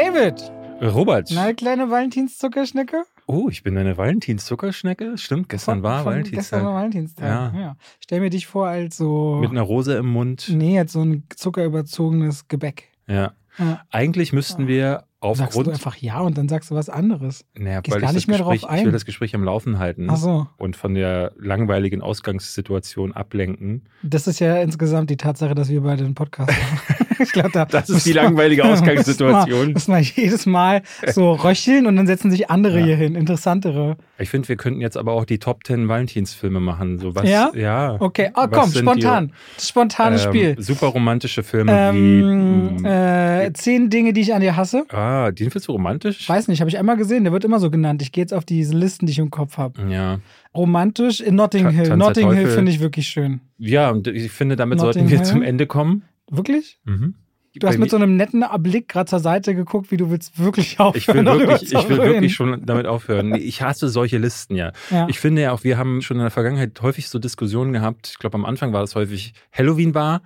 David! Robert. Na, kleine Valentinszuckerschnecke? Oh, ich bin eine Valentinszuckerschnecke. Stimmt, gestern Von- war von Valentinstag. Gestern war Valentinstag. Ja. Ja. Stell mir dich vor als so. Mit einer Rose im Mund. nee, als so ein zuckerüberzogenes Gebäck. Ja. Ja. Eigentlich müssten wir Sagst du aufgrund. einfach ja und dann sagst du was anderes. Naja, gehst weil gar ich nicht das mehr drauf Gespräch, Ich ein. will das Gespräch am Laufen halten Ach so. und von der langweiligen Ausgangssituation ablenken. Das ist ja insgesamt die Tatsache, dass wir beide einen Podcast machen. ich glaube, da Das ist die langweilige Ausgangssituation. Müssen wir jedes Mal so röcheln und dann setzen sich andere Ja. hier hin, interessantere. Ich finde, wir könnten jetzt aber auch die Top 10 Valentinsfilme machen. So was, Ja? Ja. Okay, oh, komm, spontan. Das spontane Die, Spiel. ähm, super romantische Filme Ähm, wie. mm, äh, zehn Dinge, die ich an dir hasse. ah, den findest du romantisch? Weiß nicht, habe ich einmal gesehen. Der wird immer so genannt. Ich gehe jetzt auf diese Listen, die ich im Kopf habe. Ja. Romantisch in Notting Ta- Hill. Tanz Notting Hill finde ich wirklich schön. Ja, und ich finde, damit Notting sollten wir Hill? zum Ende kommen. Wirklich? Mhm. Du hast mit so einem netten Blick gerade zur Seite geguckt, wie du willst wirklich aufhören. ich will wirklich, ich will wirklich schon damit aufhören. Ich hasse solche Listen, ja. Ja. Ich finde ja auch, wir haben schon in der Vergangenheit häufig so Diskussionen gehabt. Ich glaube, am Anfang war das häufig Halloween war.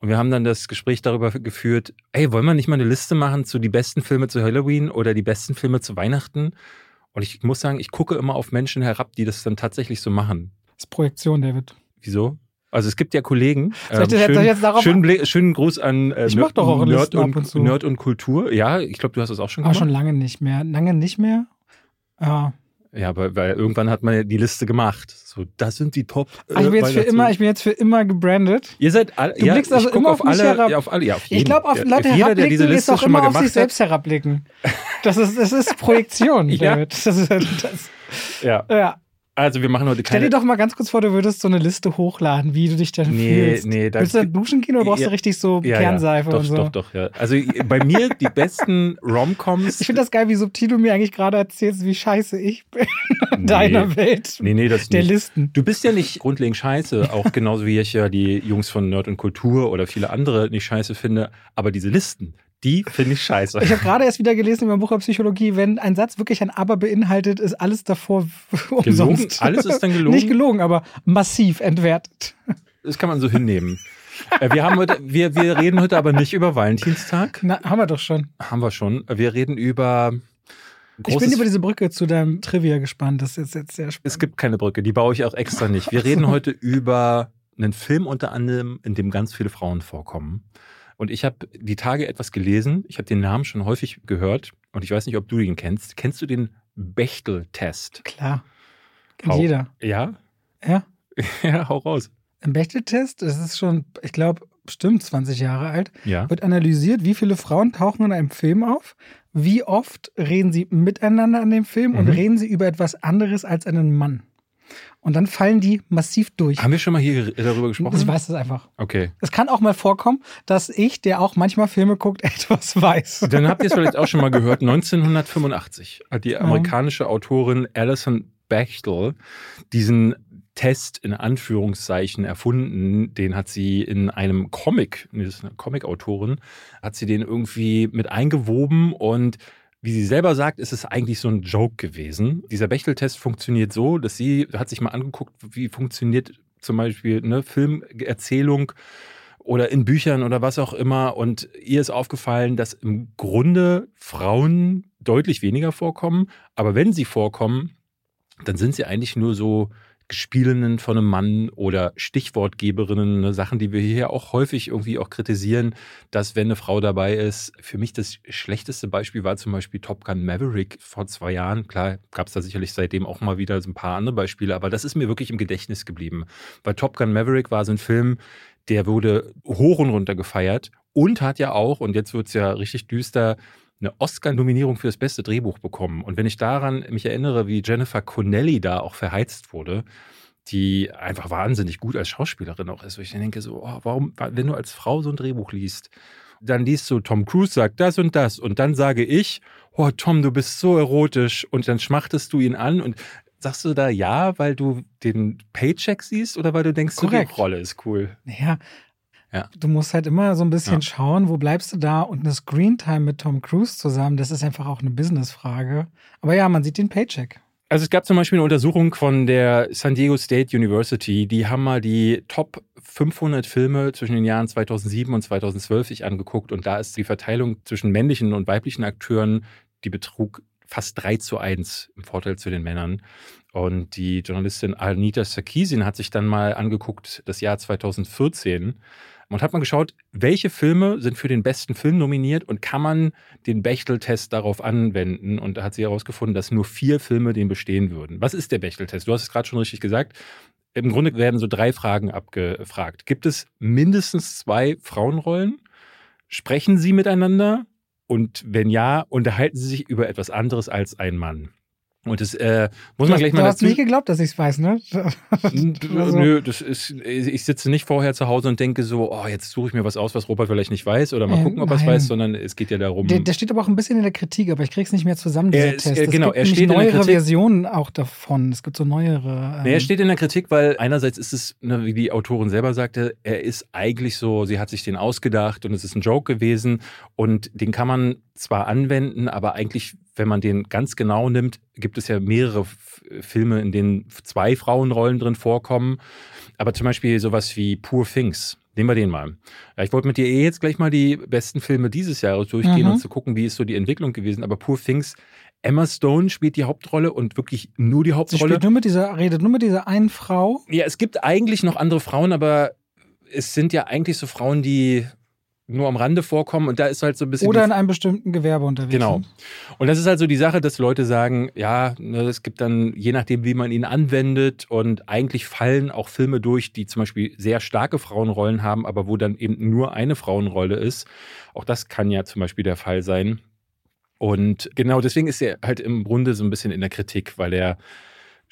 Und wir haben dann das Gespräch darüber geführt, ey, wollen wir nicht mal eine Liste machen zu die besten Filme zu Halloween oder die besten Filme zu Weihnachten? Und ich muss sagen, ich gucke immer auf Menschen herab, die das dann tatsächlich so machen. Das ist Projektion, David. Wieso? Also es gibt ja Kollegen. Ich jetzt darauf- schönen, Bli- schönen Gruß an äh, Ich mach doch auch Nerd, und, und zu. Nerd und Kultur. Ja, ich glaube, du hast das auch schon Aber gemacht. schon lange nicht mehr. Lange nicht mehr? Ja. Ja, weil, weil irgendwann hat man ja die Liste gemacht. So, das sind die Top. äh, Also ich bin jetzt für immer, ich bin jetzt für immer gebrandet. Ihr seid alle. Du ja, blickst also immer auf auf alle, herab. Ja, auf alle. Ja, auf jeden. Ich glaube, auf Ja, Leute jeder, der diese ist Liste auch schon mal immer auf gemacht sich selbst herabblicken. Das ist, das ist Projektion, Ja. David. Das ist, das, hat. Ja. ja. Also wir machen heute Stell keine. dir doch mal ganz kurz vor, du würdest so eine Liste hochladen, wie du dich dann Nee, fühlst. nee, da- Willst du dann duschen gehen oder brauchst Ja. du richtig so ja, Kernseife ja, doch, und so? Doch, doch, ja. Also bei mir die besten Romcoms. Ich finde das geil, wie subtil du mir eigentlich gerade erzählst, wie scheiße ich bin in deiner Welt Nee, nee, das der nicht. Listen. Du bist ja nicht grundlegend scheiße, auch genauso wie ich ja die Jungs von Nerd und Kultur oder viele andere nicht scheiße finde. Aber diese Listen, die finde ich scheiße. Ich habe gerade erst wieder gelesen über ein Buch über Psychologie, wenn ein Satz wirklich ein Aber beinhaltet, ist alles davor umsonst. Alles ist dann gelogen? Nicht gelogen, aber massiv entwertet. Das kann man so hinnehmen. Äh, Wir, haben heute, wir, wir reden heute aber nicht über Valentinstag. Na, haben wir doch schon. Haben wir schon. Wir reden über. ich bin über diese Brücke zu deinem Trivia gespannt. Das ist jetzt sehr spannend. Es gibt keine Brücke, die baue ich auch extra nicht. Wir reden heute über einen Film unter anderem, in dem ganz viele Frauen vorkommen. Und ich habe die Tage etwas gelesen. Ich habe den Namen schon häufig gehört. Und ich weiß nicht, ob du ihn kennst. Kennst du den Bechtel-Test? Klar. Kennt Hau- jeder. Ja? Ja. Ja, hau raus. Im Bechteltest, das ist schon, ich glaube, bestimmt 20 Jahre alt, Ja. wird analysiert, wie viele Frauen tauchen in einem Film auf, wie oft reden sie miteinander an dem Film und Mhm. reden sie über etwas anderes als einen Mann. Und dann fallen die massiv durch. Haben wir schon mal hier darüber gesprochen? Ich weiß es einfach. Okay. Es kann auch mal vorkommen, dass ich, der auch manchmal Filme guckt, etwas weiß. Dann habt ihr es vielleicht auch schon mal gehört. 1985 hat die amerikanische Autorin Alison Bechtel diesen Test in Anführungszeichen erfunden. Den hat sie in einem Comic, nee, das ist eine Comic-Autorin, hat sie den irgendwie mit eingewoben und wie sie selber sagt, ist es eigentlich so ein Joke gewesen. Dieser Bechtel-Test funktioniert so, dass sie hat sich mal angeguckt, wie funktioniert zum Beispiel eine Filmerzählung oder in Büchern oder was auch immer. Und ihr ist aufgefallen, dass im Grunde Frauen deutlich weniger vorkommen. Aber wenn sie vorkommen, dann sind sie eigentlich nur so Gespielinnen von einem Mann oder Stichwortgeberinnen, ne, Sachen, die wir hier auch häufig irgendwie auch kritisieren, dass wenn eine Frau dabei ist, für mich das schlechteste Beispiel war zum Beispiel Top Gun Maverick vor zwei Jahren. Klar, gab es da sicherlich seitdem auch mal wieder so ein paar andere Beispiele, aber das ist mir wirklich im Gedächtnis geblieben. Weil Top Gun Maverick war so ein Film, der wurde hoch und runter gefeiert und hat ja auch, und jetzt wird es ja richtig düster, eine Oscar-Nominierung für das beste Drehbuch bekommen. Und wenn ich daran mich erinnere, wie Jennifer Connelly da auch verheizt wurde, die einfach wahnsinnig gut als Schauspielerin auch ist, wo ich dann denke so, oh, warum, wenn du als Frau so ein Drehbuch liest, dann liest du, Tom Cruise sagt das und das und dann sage ich, oh Tom, du bist so erotisch und dann schmachtest du ihn an und sagst du da ja, weil du den Paycheck siehst oder weil du denkst, Korrekt. die Rolle ist cool? Naja, Ja. du musst halt immer so ein bisschen Ja. schauen, wo bleibst du da und eine Screentime mit Tom Cruise zusammen, das ist einfach auch eine Businessfrage. Aber ja, man sieht den Paycheck. Also es gab zum Beispiel eine Untersuchung von der San Diego State University, die haben mal die Top 500 Filme zwischen den Jahren 2007 und 2012 sich angeguckt und da ist die Verteilung zwischen männlichen und weiblichen Akteuren, die betrug fast 3 zu 1 im Vorteil zu den Männern. Und die Journalistin Anita Sarkeesian hat sich dann mal angeguckt, das Jahr 2014 und hat mal geschaut, welche Filme sind für den besten Film nominiert und kann man den Bechtel-Test darauf anwenden. Und da hat sie herausgefunden, dass nur vier Filme den bestehen würden. Was ist der Bechtel-Test? Du hast es gerade schon richtig gesagt. Im Grunde werden so drei Fragen abgefragt. Gibt es mindestens zwei Frauenrollen? Sprechen sie miteinander? Und wenn ja, unterhalten sie sich über etwas anderes als ein Mann? Und das äh, muss man gleich mal du dazu. hast nicht geglaubt, dass ich es weiß, ne? also. Nö, das ist, ich sitze nicht vorher zu Hause und denke so, oh, jetzt suche ich mir was aus, was Robert vielleicht nicht weiß oder mal äh, gucken, ob er es weiß, sondern es geht ja darum. Der, der, steht aber auch ein bisschen in der Kritik, aber ich kriege es nicht mehr zusammen, dieser er, Test. Er, genau, es gibt er steht neuere in der Kritik. Versionen auch davon. Es gibt so neuere. Ähm, er steht in der Kritik, weil einerseits ist es, ne, wie die Autorin selber sagte, er ist eigentlich so, sie hat sich den ausgedacht und es ist ein Joke gewesen und den kann man zwar anwenden, aber eigentlich, wenn man den ganz genau nimmt, gibt es ja mehrere Filme, in denen zwei Frauenrollen drin vorkommen. Aber zum Beispiel sowas wie Poor Things. Nehmen wir den mal. Ich wollte mit dir eh jetzt gleich mal die besten Filme dieses Jahres durchgehen mhm. und zu gucken, wie ist so die Entwicklung gewesen. Aber Poor Things, Emma Stone spielt die Hauptrolle und wirklich nur die Hauptrolle. Sie spielt nur mit dieser, redet nur mit dieser einen Frau. Ja, es gibt eigentlich noch andere Frauen, aber es sind ja eigentlich so Frauen, die nur am Rande vorkommen und da ist halt so ein bisschen. Oder in einem bestimmten Gewerbe unterwegs. Genau. Sind. Und das ist halt so die Sache, dass Leute sagen, ja, ne, es gibt dann, je nachdem, wie man ihn anwendet, und eigentlich fallen auch Filme durch, die zum Beispiel sehr starke Frauenrollen haben, aber wo dann eben nur eine Frauenrolle ist. Auch das kann ja zum Beispiel der Fall sein. Und genau deswegen ist er halt im Grunde so ein bisschen in der Kritik, weil er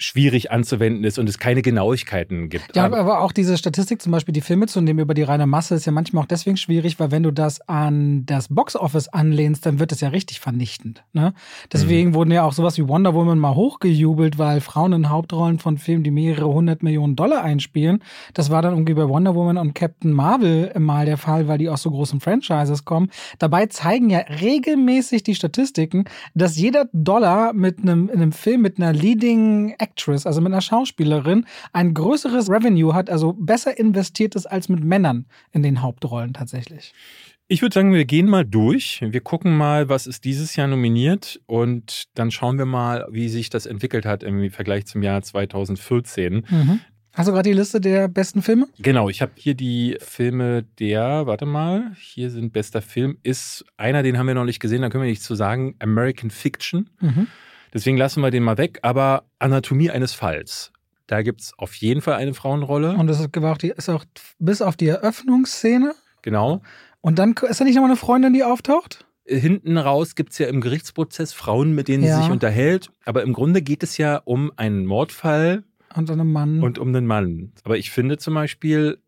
schwierig anzuwenden ist und es keine Genauigkeiten gibt. Ja, aber auch diese Statistik, zum Beispiel die Filme zu nehmen über die reine Masse, ist ja manchmal auch deswegen schwierig, weil wenn du das an das Boxoffice anlehnst, dann wird es ja richtig vernichtend. Ne? Deswegen mhm. wurden ja auch sowas wie Wonder Woman mal hochgejubelt, weil Frauen in Hauptrollen von Filmen, die mehrere hundert Millionen Dollar einspielen, das war dann irgendwie bei Wonder Woman und Captain Marvel mal der Fall, weil die aus so großen Franchises kommen. Dabei zeigen ja regelmäßig die Statistiken, dass jeder Dollar mit einem, in einem Film mit einer Leading Actress, also mit einer Schauspielerin, ein größeres Revenue hat, also besser investiert ist als mit Männern in den Hauptrollen tatsächlich. Ich würde sagen, wir gehen mal durch. Wir gucken mal, was ist dieses Jahr nominiert und dann schauen wir mal, wie sich das entwickelt hat im Vergleich zum Jahr 2014. Mhm. Hast du gerade die Liste der besten Filme? Genau, ich habe hier die Filme der, warte mal, hier sind bester Film, ist einer, den haben wir noch nicht gesehen, da können wir nichts zu sagen, American Fiction. Mhm. Deswegen lassen wir den mal weg. Aber Anatomie eines Falls. Da gibt es auf jeden Fall eine Frauenrolle. Und das ist auch, die, ist auch bis auf die Eröffnungsszene. Genau. Und dann ist da nicht nochmal eine Freundin, die auftaucht? Hinten raus gibt es ja im Gerichtsprozess Frauen, mit denen ja. sie sich unterhält. Aber im Grunde geht es ja um einen Mordfall. Und um einen Mann. Und um einen Mann. Aber ich finde zum Beispiel,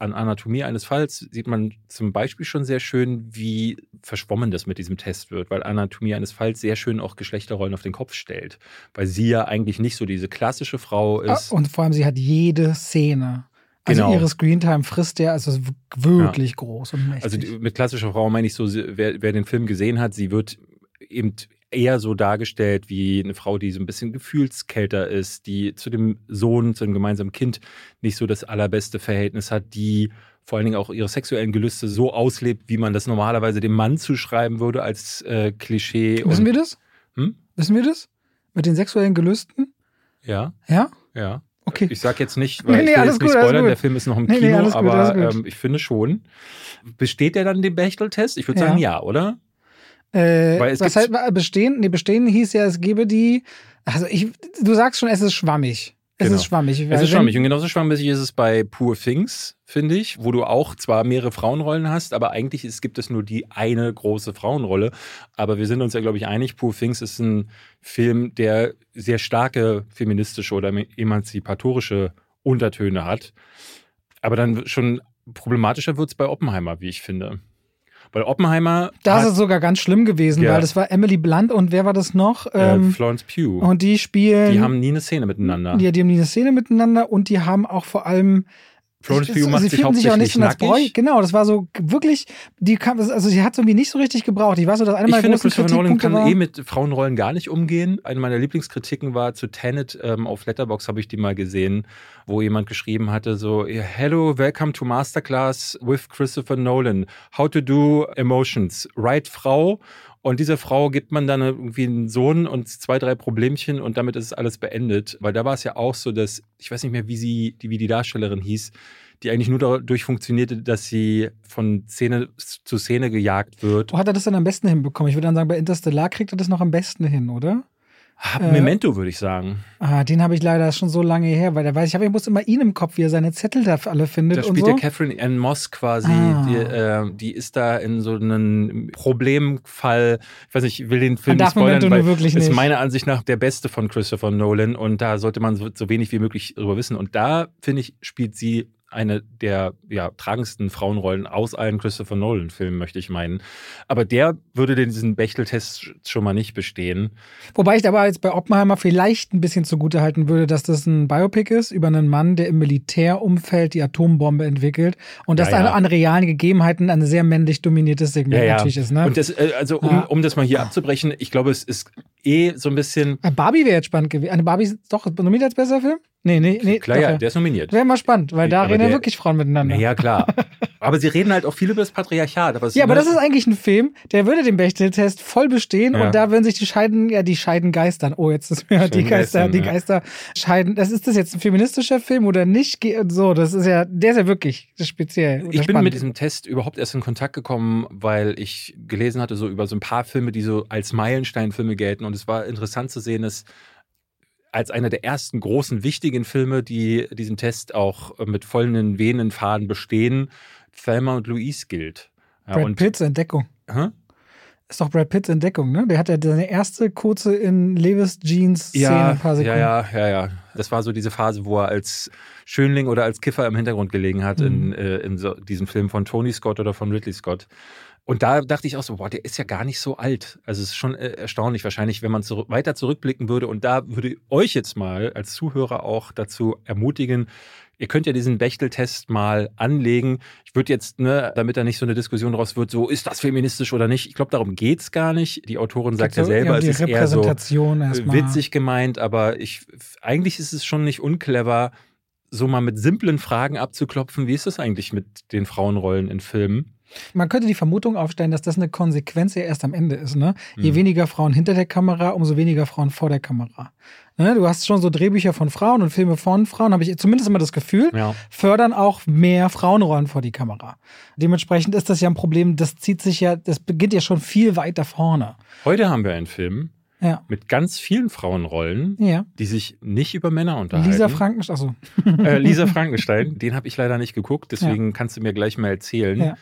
an Anatomie eines Falls sieht man zum Beispiel schon sehr schön, wie verschwommen das mit diesem Test wird, weil Anatomie eines Falls sehr schön auch Geschlechterrollen auf den Kopf stellt, weil sie ja eigentlich nicht so diese klassische Frau ah, ist. Und vor allem, sie hat jede Szene. Also genau. ihre Screentime frisst der, also wirklich ja. groß und mächtig. Also mit klassischer Frau meine ich so, wer, wer den Film gesehen hat, sie wird eben eher so dargestellt wie eine Frau, die so ein bisschen gefühlskälter ist, die zu dem Sohn, zu dem gemeinsamen Kind nicht so das allerbeste Verhältnis hat, die vor allen Dingen auch ihre sexuellen Gelüste so auslebt, wie man das normalerweise dem Mann zuschreiben würde als äh, Klischee. Wissen wir das? Hm? Wissen wir das? Mit den sexuellen Gelüsten? Ja. Ja? Ja. Okay. Ich sag jetzt nicht, weil nee, nee, ich will jetzt nicht spoilern, der Film ist noch im nee, Kino, gut, aber ähm, ich finde schon. Besteht der dann den Bechtel-Test? Ich würde ja. sagen ja, oder? Äh, was heißt bestehen? Nee, bestehen hieß ja, es gebe die. Also ich, du sagst schon, es ist schwammig. Es genau. ist schwammig. Es ist schwammig. Und genauso schwammig ist es bei Poor Things, finde ich, wo du auch zwar mehrere Frauenrollen hast, aber eigentlich ist, gibt es nur die eine große Frauenrolle. Aber wir sind uns ja, glaube ich, einig, Poor Things ist ein Film, der sehr starke feministische oder emanzipatorische Untertöne hat. Aber dann schon problematischer wird es bei Oppenheimer, wie ich finde. Weil Oppenheimer. Da ist sogar ganz schlimm gewesen, ja. weil das war Emily Blunt und wer war das noch? Äh, ähm, Florence Pugh. Und die spielen. Die haben nie eine Szene miteinander. Ja, die haben nie eine Szene miteinander und die haben auch vor allem Florence Pugh macht sie sich fühlten sich auch hauptsächlich nicht so als Bräu. nackig. Genau, das war so wirklich, die kam, also sie hat es irgendwie nicht so richtig gebraucht. Ich weiß so, dass eine Ich meiner finde, Christopher Nolan kann war, eh mit Frauenrollen gar nicht umgehen. Eine meiner Lieblingskritiken war zu Tenet ähm, auf Letterbox habe ich die mal gesehen, wo jemand geschrieben hatte so Hello, welcome to Masterclass with Christopher Nolan. How to do emotions. Right Frau. Und dieser Frau gibt man dann irgendwie einen Sohn und zwei, drei Problemchen und damit ist alles beendet. Weil da war es ja auch so, dass, ich weiß nicht mehr, wie sie, die, wie die Darstellerin hieß, die eigentlich nur dadurch funktionierte, dass sie von Szene zu Szene gejagt wird. Wo hat er das denn am besten hinbekommen? Ich würde dann sagen, bei Interstellar kriegt er das noch am besten hin, oder? Äh, Memento, würde ich sagen. Ah, den habe ich leider schon so lange her, weil der weiß, ich habe, ich muss immer ihn im Kopf, wie er seine Zettel da alle findet Da spielt so. ja Catherine Ann Moss quasi, Ah. die, äh, die ist da in so einem Problemfall. Ich weiß nicht, ich will den Film nicht spoilern, weil wirklich ist nicht. meiner Ansicht nach der beste von Christopher Nolan und da sollte man so, so wenig wie möglich darüber wissen. Und da, finde ich, spielt sie eine der ja, tragendsten Frauenrollen aus allen Christopher Nolan-Filmen, möchte ich meinen. Aber der würde diesen Bechtel-Test schon mal nicht bestehen. Wobei ich aber jetzt bei Oppenheimer vielleicht ein bisschen zugute halten würde, dass das ein Biopic ist über einen Mann, der im Militärumfeld die Atombombe entwickelt und dass Ja, ja. da an realen Gegebenheiten ein sehr männlich dominiertes Segment natürlich ist. Ne? Und das, äh, also um, Ja. um das mal hier abzubrechen, ich glaube, es ist eh so ein bisschen. Ah, Barbie wäre jetzt spannend gewesen. Eine Barbie ist doch nominiert als besser Film? Nee, nee, nee. Klar, doch, ja, der ist nominiert. Wäre mal spannend, weil da reden ja wirklich Frauen miteinander. Ja, klar. Aber sie reden halt auch viel über das Patriarchat. Aber Ja, aber ne, das ist eigentlich ein Film, der würde den Bechtel-Test voll bestehen Ja. und da würden sich die Scheiden, ja, die Scheiden geistern. Oh, jetzt ist mir die Geister, die. Geister scheiden. Das ist das jetzt ein feministischer Film oder nicht? So, das ist ja, der ist ja wirklich speziell. Ich bin spannend. mit diesem Test überhaupt erst in Kontakt gekommen, weil ich gelesen hatte so über so ein paar Filme, die so als Meilensteinfilme gelten. Und es war interessant zu sehen, dass als einer der ersten großen, wichtigen Filme, die diesen Test auch mit vollen Venen Faden bestehen, Thelma und Louise gilt. Ja, Brad und, Pitts Entdeckung. Hä? Ist doch Brad Pitts Entdeckung, ne? Der hat ja seine erste kurze in Levis Jeans Szene, Ja, ein paar Sekunden. ja, ja, ja, ja. Das war so diese Phase, wo er als Schönling oder als Kiffer im Hintergrund gelegen hat Mhm. in, äh, in so diesem Film von Tony Scott oder von Ridley Scott. Und da dachte ich auch so, boah, der ist ja gar nicht so alt. Also es ist schon äh, erstaunlich wahrscheinlich, wenn man zurück, weiter zurückblicken würde. Und da würde euch jetzt mal als Zuhörer auch dazu ermutigen, ihr könnt ja diesen Bechtel-Test mal anlegen. Ich würde jetzt, ne, damit da nicht so eine Diskussion draus wird, so ist das feministisch oder nicht. Ich glaube, darum geht's gar nicht. Die Autorin sagt ja selber, es ist eher so witzig gemeint, aber ich eigentlich ist es schon nicht unclever, so mal mit simplen Fragen abzuklopfen. Wie ist das eigentlich mit den Frauenrollen in Filmen? Man könnte die Vermutung aufstellen, dass das eine Konsequenz ja erst am Ende ist. Ne? Je Mhm. weniger Frauen hinter der Kamera, umso weniger Frauen vor der Kamera. Ne? Du hast schon so Drehbücher von Frauen und Filme von Frauen, habe ich zumindest immer das Gefühl, Ja. fördern auch mehr Frauenrollen vor die Kamera. Dementsprechend ist das ja ein Problem, das zieht sich ja, das beginnt ja schon viel weiter vorne. Heute haben wir einen Film Ja. mit ganz vielen Frauenrollen, Ja. die sich nicht über Männer unterhalten. Lisa Frankenstein, achso. äh, Lisa Frankenstein, den habe ich leider nicht geguckt, deswegen kannst du mir gleich mal erzählen, Ja.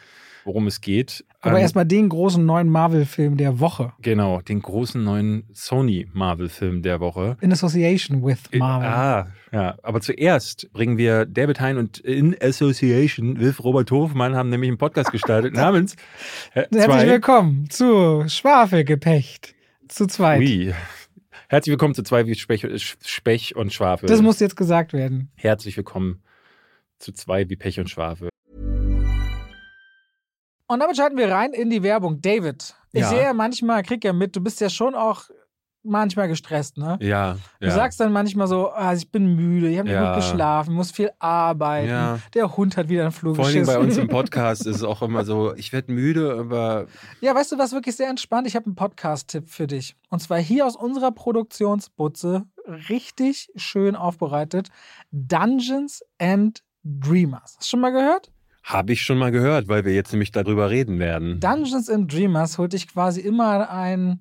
Worum es geht. Aber Ähm, erstmal den großen neuen Marvel-Film der Woche. Genau, den großen neuen Sony-Marvel-Film der Woche. In Association with Marvel. Ah, ja. Aber zuerst bringen wir David Hein und in Association with Robert Hofmann haben nämlich einen Podcast gestartet namens äh, Herzlich willkommen zu Schwafelgepecht. Zu zweit. Ui. Herzlich willkommen zu zwei wie Spech, Spech und Schwafel. Das muss jetzt gesagt werden. Herzlich willkommen zu zwei wie Pech und Schwafel. Und damit schalten wir rein in die Werbung. David, ich Ja. sehe ja manchmal, krieg ja mit, du bist ja schon auch manchmal gestresst, ne? Ja, Du ja. sagst dann manchmal so, ah, ich bin müde, ich habe nicht Ja. gut geschlafen, muss viel arbeiten, Ja. der Hund hat wieder einen Flug Vor Dingen bei uns im Podcast ist es auch immer so, ich werde müde, aber Ja, weißt du was, wirklich sehr entspannt? Ich habe einen Podcast-Tipp für dich. Und zwar hier aus unserer Produktionsbutze, richtig schön aufbereitet, Dungeons and Dreamers. Hast du schon mal gehört? Habe ich schon mal gehört, weil wir jetzt nämlich darüber reden werden. Dungeons and Dreamers holt dich quasi immer einen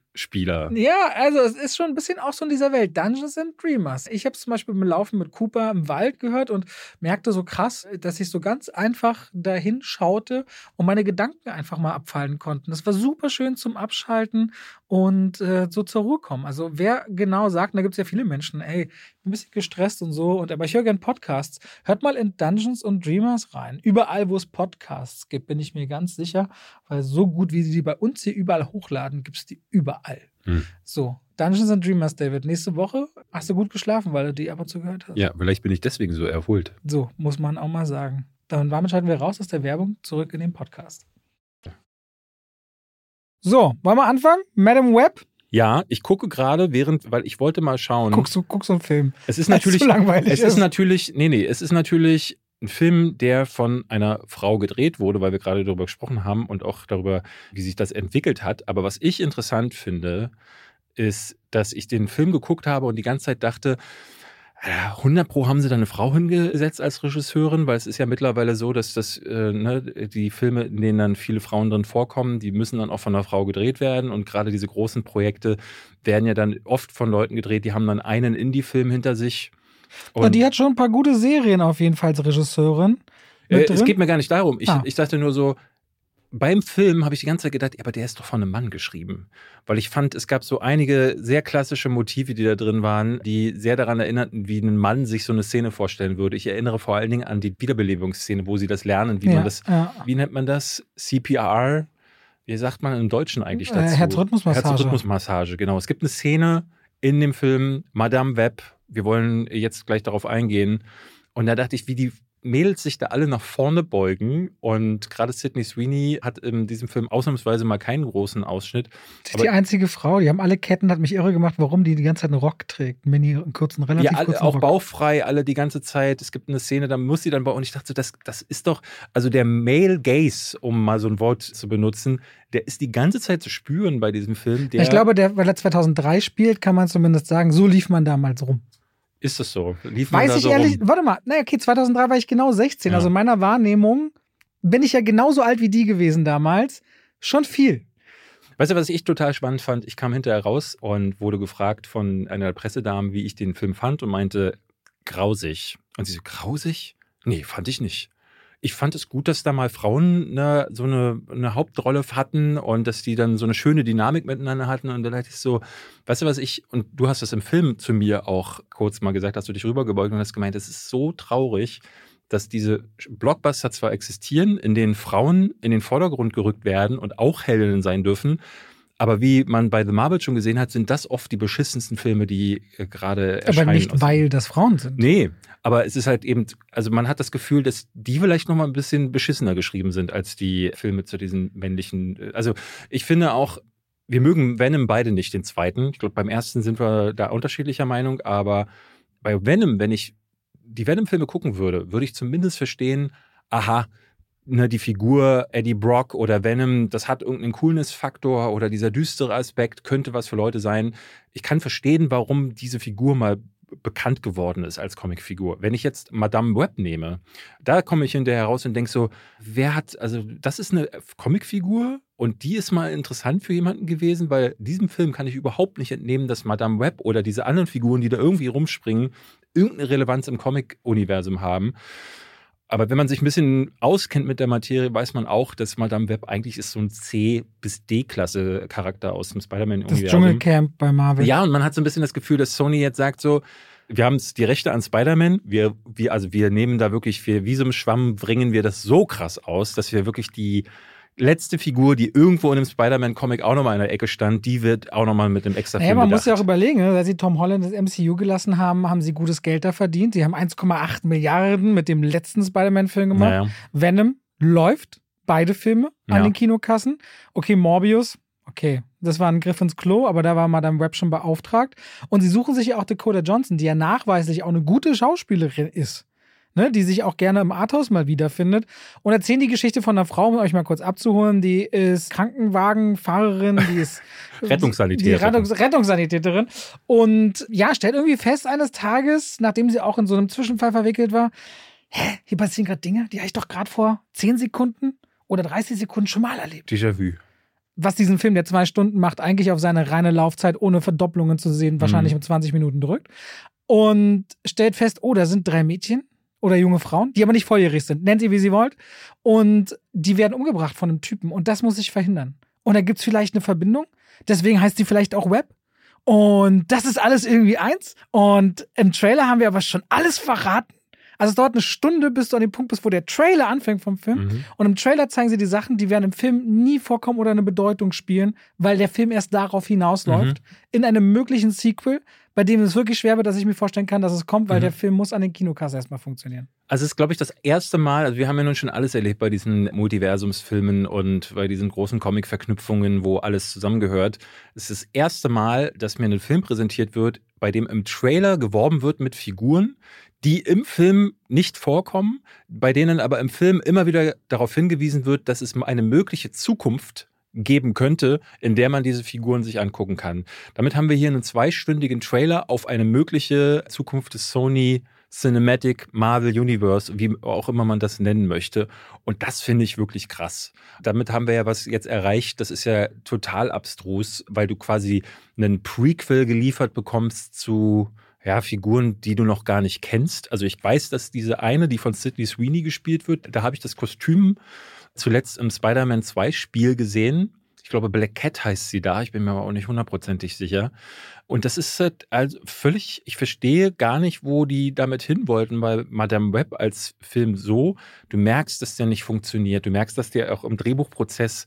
Spieler. Ja, also es ist schon ein bisschen auch so in dieser Welt. Dungeons and Dreamers. Ich habe zum Beispiel beim Laufen mit Cooper im Wald gehört und merkte so krass, dass ich so ganz einfach dahin schaute und meine Gedanken einfach mal abfallen konnten. Das war super schön zum Abschalten und äh, so zur Ruhe kommen. Also wer genau sagt, und da gibt es ja viele Menschen, ey, ein bisschen gestresst und so, und aber ich höre gerne Podcasts. Hört mal in Dungeons and Dreamers rein. Überall, wo es Podcasts gibt, bin ich mir ganz sicher, weil so gut, wie sie die bei uns hier überall hochladen, gibt es die überall. Hm. So, Dungeons and Dreamers, David. Nächste Woche hast du gut geschlafen, weil du die ab und zu gehört hast. Ja, vielleicht bin ich deswegen so erholt. So, muss man auch mal sagen. Dann damit schalten wir raus aus der Werbung zurück in den Podcast. So, wollen wir anfangen? Madam Web? Ja, ich gucke gerade, während, weil ich wollte mal schauen. Guckst du, guckst du einen Film? Es ist natürlich, so langweilig es ist, ist natürlich, nee, nee, es ist natürlich ein Film, der von einer Frau gedreht wurde, weil wir gerade darüber gesprochen haben und auch darüber, wie sich das entwickelt hat. Aber was ich interessant finde, ist, dass ich den Film geguckt habe und die ganze Zeit dachte, 100 Pro haben sie da eine Frau hingesetzt als Regisseurin, weil es ist ja mittlerweile so, dass das, äh, ne, die Filme, in denen dann viele Frauen drin vorkommen, die müssen dann auch von einer Frau gedreht werden und gerade diese großen Projekte werden ja dann oft von Leuten gedreht, die haben dann einen Indie-Film hinter sich. Und ja, die hat schon ein paar gute Serien auf jeden Fall als Regisseurin. Äh, es geht mir gar nicht darum. Ich, ah. ich dachte nur so, beim Film habe ich die ganze Zeit gedacht, aber der ist doch von einem Mann geschrieben. Weil ich fand, es gab so einige sehr klassische Motive, die da drin waren, die sehr daran erinnerten, wie ein Mann sich so eine Szene vorstellen würde. Ich erinnere vor allen Dingen an die Wiederbelebungsszene, wo sie das lernen, wie ja, man das, ja. wie nennt man das? CPR? Wie sagt man im Deutschen eigentlich äh, dazu? Herzrhythmusmassage. Herzrhythmusmassage, genau. Es gibt eine Szene in dem Film Madame Web. Wir wollen jetzt gleich darauf eingehen. Und da dachte ich, wie die Mädels sich da alle nach vorne beugen und gerade Sydney Sweeney hat in diesem Film ausnahmsweise mal keinen großen Ausschnitt. Sie ist die einzige Frau, die haben alle Ketten, hat mich irre gemacht, warum die die ganze Zeit einen Rock trägt, Mini, einen kurzen, relativ ja, alle, kurzen auch Rock. bauchfrei, alle die ganze Zeit. Es gibt eine Szene, da muss sie dann bauen und ich dachte so, das, das ist doch, also der Male Gaze, um mal so ein Wort zu benutzen, der ist die ganze Zeit zu spüren bei diesem Film. ich glaube, der, weil er 2003 spielt, kann man zumindest sagen, so lief man damals rum. Ist das so? Lief Weiß ich so ehrlich, rum? warte mal, naja, okay, 2003 war ich genau 16. Ja. Also in meiner Wahrnehmung bin ich ja genauso alt wie die gewesen damals. Schon viel. Weißt du, was ich total spannend fand? Ich kam hinterher raus und wurde gefragt von einer Pressedame, wie ich den Film fand und meinte, grausig. Und sie so, grausig? Nee, fand ich nicht ich fand es gut, dass da mal Frauen ne, so eine, eine, Hauptrolle hatten und dass die dann so eine schöne Dynamik miteinander hatten. Und dann dachte ich so, weißt du, was ich, und du hast das im Film zu mir auch kurz mal gesagt, hast du dich rübergebeugt und hast gemeint, es ist so traurig, dass diese Blockbuster zwar existieren, in denen Frauen in den Vordergrund gerückt werden und auch Heldinnen sein dürfen, aber wie man bei The Marvel schon gesehen hat, sind das oft die beschissensten Filme, die äh, gerade erscheinen. Aber nicht, weil das Frauen sind. Nee, aber es ist halt eben, also man hat das Gefühl, dass die vielleicht noch mal ein bisschen beschissener geschrieben sind als die Filme zu diesen männlichen. Äh, also ich finde auch, wir mögen Venom beide nicht, den zweiten. Ich glaube, beim ersten sind wir da unterschiedlicher Meinung, aber bei Venom, wenn ich die Venom-Filme gucken würde, würde ich zumindest verstehen, aha, ne, die Figur Eddie Brock oder Venom, das hat irgendeinen Coolness-Faktor oder dieser düstere Aspekt könnte was für Leute sein. Ich kann verstehen, warum diese Figur mal bekannt geworden ist als Comicfigur. Wenn ich jetzt Madame Web nehme, da komme ich hinterher raus und denke so, wer hat, also das ist eine Comicfigur und die ist mal interessant für jemanden gewesen, weil diesem Film kann ich überhaupt nicht entnehmen, dass Madame Web oder diese anderen Figuren, die da irgendwie rumspringen, irgendeine Relevanz im Comic-Universum haben. Aber wenn man sich ein bisschen auskennt mit der Materie, weiß man auch, dass Madame Web eigentlich ist so ein C- bis D-Klasse Charakter aus dem Spider-Man-Universum. Das Dschungelcamp bei Marvel. Ja, und man hat so ein bisschen das Gefühl, dass Sony jetzt sagt so, wir haben die Rechte an Spider-Man. Wir, wir, also wir nehmen da wirklich, wir, wie so ein Schwamm bringen wir das so krass aus, dass wir wirklich die letzte Figur, die irgendwo in einem Spider-Man-Comic auch nochmal in der Ecke stand, die wird auch nochmal mit einem extra Film naja, man bedacht. muss ja auch überlegen, ne? als sie Tom Holland das MCU gelassen haben, haben sie gutes Geld da verdient. Sie haben 1,8 Milliarden mit dem letzten Spider-Man-Film gemacht. Naja. Venom läuft, beide Filme an ja. den Kinokassen. Okay, Morbius, okay, das war ein Griff ins Klo, aber da war Madame Web schon beauftragt. Und sie suchen sich ja auch Dakota Johnson, die ja nachweislich auch eine gute Schauspielerin ist. Ne, die sich auch gerne im Arthouse mal wiederfindet und erzählen die Geschichte von einer Frau, um euch mal kurz abzuholen, die ist Krankenwagenfahrerin, die ist Rettungssanitäterin. Die Rettungs Rettungssanitäterin und ja, stellt irgendwie fest eines Tages, nachdem sie auch in so einem Zwischenfall verwickelt war, hä, hier passieren gerade Dinge, die habe ich doch gerade vor 10 Sekunden oder 30 Sekunden schon mal erlebt. Déjà-vu was diesen Film, der zwei Stunden macht, eigentlich auf seine reine Laufzeit ohne Verdopplungen zu sehen, wahrscheinlich mhm. um 20 Minuten drückt. Und stellt fest, oh, da sind drei Mädchen oder junge Frauen, die aber nicht volljährig sind. Nennt ihr, wie sie wollt. Und die werden umgebracht von einem Typen. Und das muss sich verhindern. Und da gibt es vielleicht eine Verbindung. Deswegen heißt die vielleicht auch Web. Und das ist alles irgendwie eins. Und im Trailer haben wir aber schon alles verraten. Also es dauert eine Stunde, bis du an dem Punkt bist, wo der Trailer anfängt vom Film. Mhm. Und im Trailer zeigen sie die Sachen, die werden im Film nie vorkommen oder eine Bedeutung spielen, weil der Film erst darauf hinausläuft. Mhm. In einem möglichen Sequel, bei dem es wirklich schwer wird, dass ich mir vorstellen kann, dass es kommt, weil mhm. der Film muss an den Kinokasse erstmal funktionieren. Also es ist, glaube ich, das erste Mal, also wir haben ja nun schon alles erlebt bei diesen Multiversumsfilmen und bei diesen großen Comic-Verknüpfungen, wo alles zusammengehört. Es ist das erste Mal, dass mir ein Film präsentiert wird, bei dem im Trailer geworben wird mit Figuren, die im Film nicht vorkommen, bei denen aber im Film immer wieder darauf hingewiesen wird, dass es eine mögliche Zukunft geben könnte, in der man diese Figuren sich angucken kann. Damit haben wir hier einen zweistündigen Trailer auf eine mögliche Zukunft des Sony Cinematic Marvel Universe, wie auch immer man das nennen möchte. Und das finde ich wirklich krass. Damit haben wir ja was jetzt erreicht. Das ist ja total abstrus, weil du quasi einen Prequel geliefert bekommst zu ja, Figuren, die du noch gar nicht kennst. Also ich weiß, dass diese eine, die von Sidney Sweeney gespielt wird, da habe ich das Kostüm zuletzt im Spider-Man 2 Spiel gesehen. Ich glaube, Black Cat heißt sie da. Ich bin mir aber auch nicht hundertprozentig sicher. Und das ist halt also völlig, ich verstehe gar nicht, wo die damit hin wollten, weil Madame Web als Film so, du merkst, dass der nicht funktioniert. Du merkst, dass der auch im Drehbuchprozess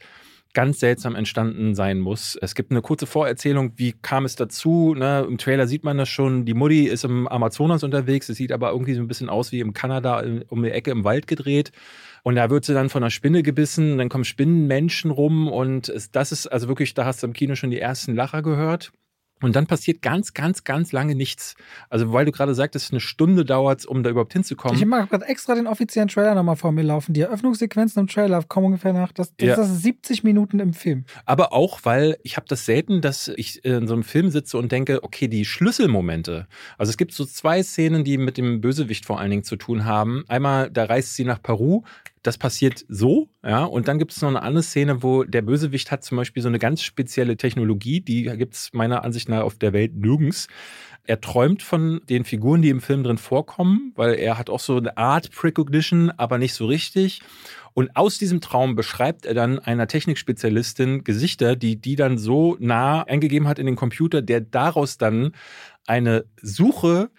ganz seltsam entstanden sein muss. Es gibt eine kurze Vorerzählung, wie kam es dazu? Ne? Im Trailer sieht man das schon. Die Mutti ist im Amazonas unterwegs. Es sieht aber irgendwie so ein bisschen aus wie im Kanada um die Ecke im Wald gedreht. Und da wird sie dann von einer Spinne gebissen, dann kommen Spinnenmenschen rum und das ist also wirklich, da hast du im Kino schon die ersten Lacher gehört. Und dann passiert ganz, ganz, ganz lange nichts. Also, weil du gerade sagtest, eine Stunde dauert es, um da überhaupt hinzukommen. Ich habe gerade extra den offiziellen Trailer nochmal vor mir laufen. Die Eröffnungssequenzen im Trailer kommen ungefähr nach, das, das, ja. das 70 Minuten im Film. Aber auch, weil ich habe das selten, dass ich in so einem Film sitze und denke, okay, die Schlüsselmomente. Also es gibt so zwei Szenen, die mit dem Bösewicht vor allen Dingen zu tun haben. Einmal, da reist sie nach Peru, das passiert so, ja. Und dann gibt es noch eine andere Szene, wo der Bösewicht hat zum Beispiel so eine ganz spezielle Technologie, die gibt es meiner Ansicht nach auf der Welt nirgends. Er träumt von den Figuren, die im Film drin vorkommen, weil er hat auch so eine Art Precognition, aber nicht so richtig. Und aus diesem Traum beschreibt er dann einer Technikspezialistin Gesichter, die die dann so nah eingegeben hat in den Computer, der daraus dann eine Suche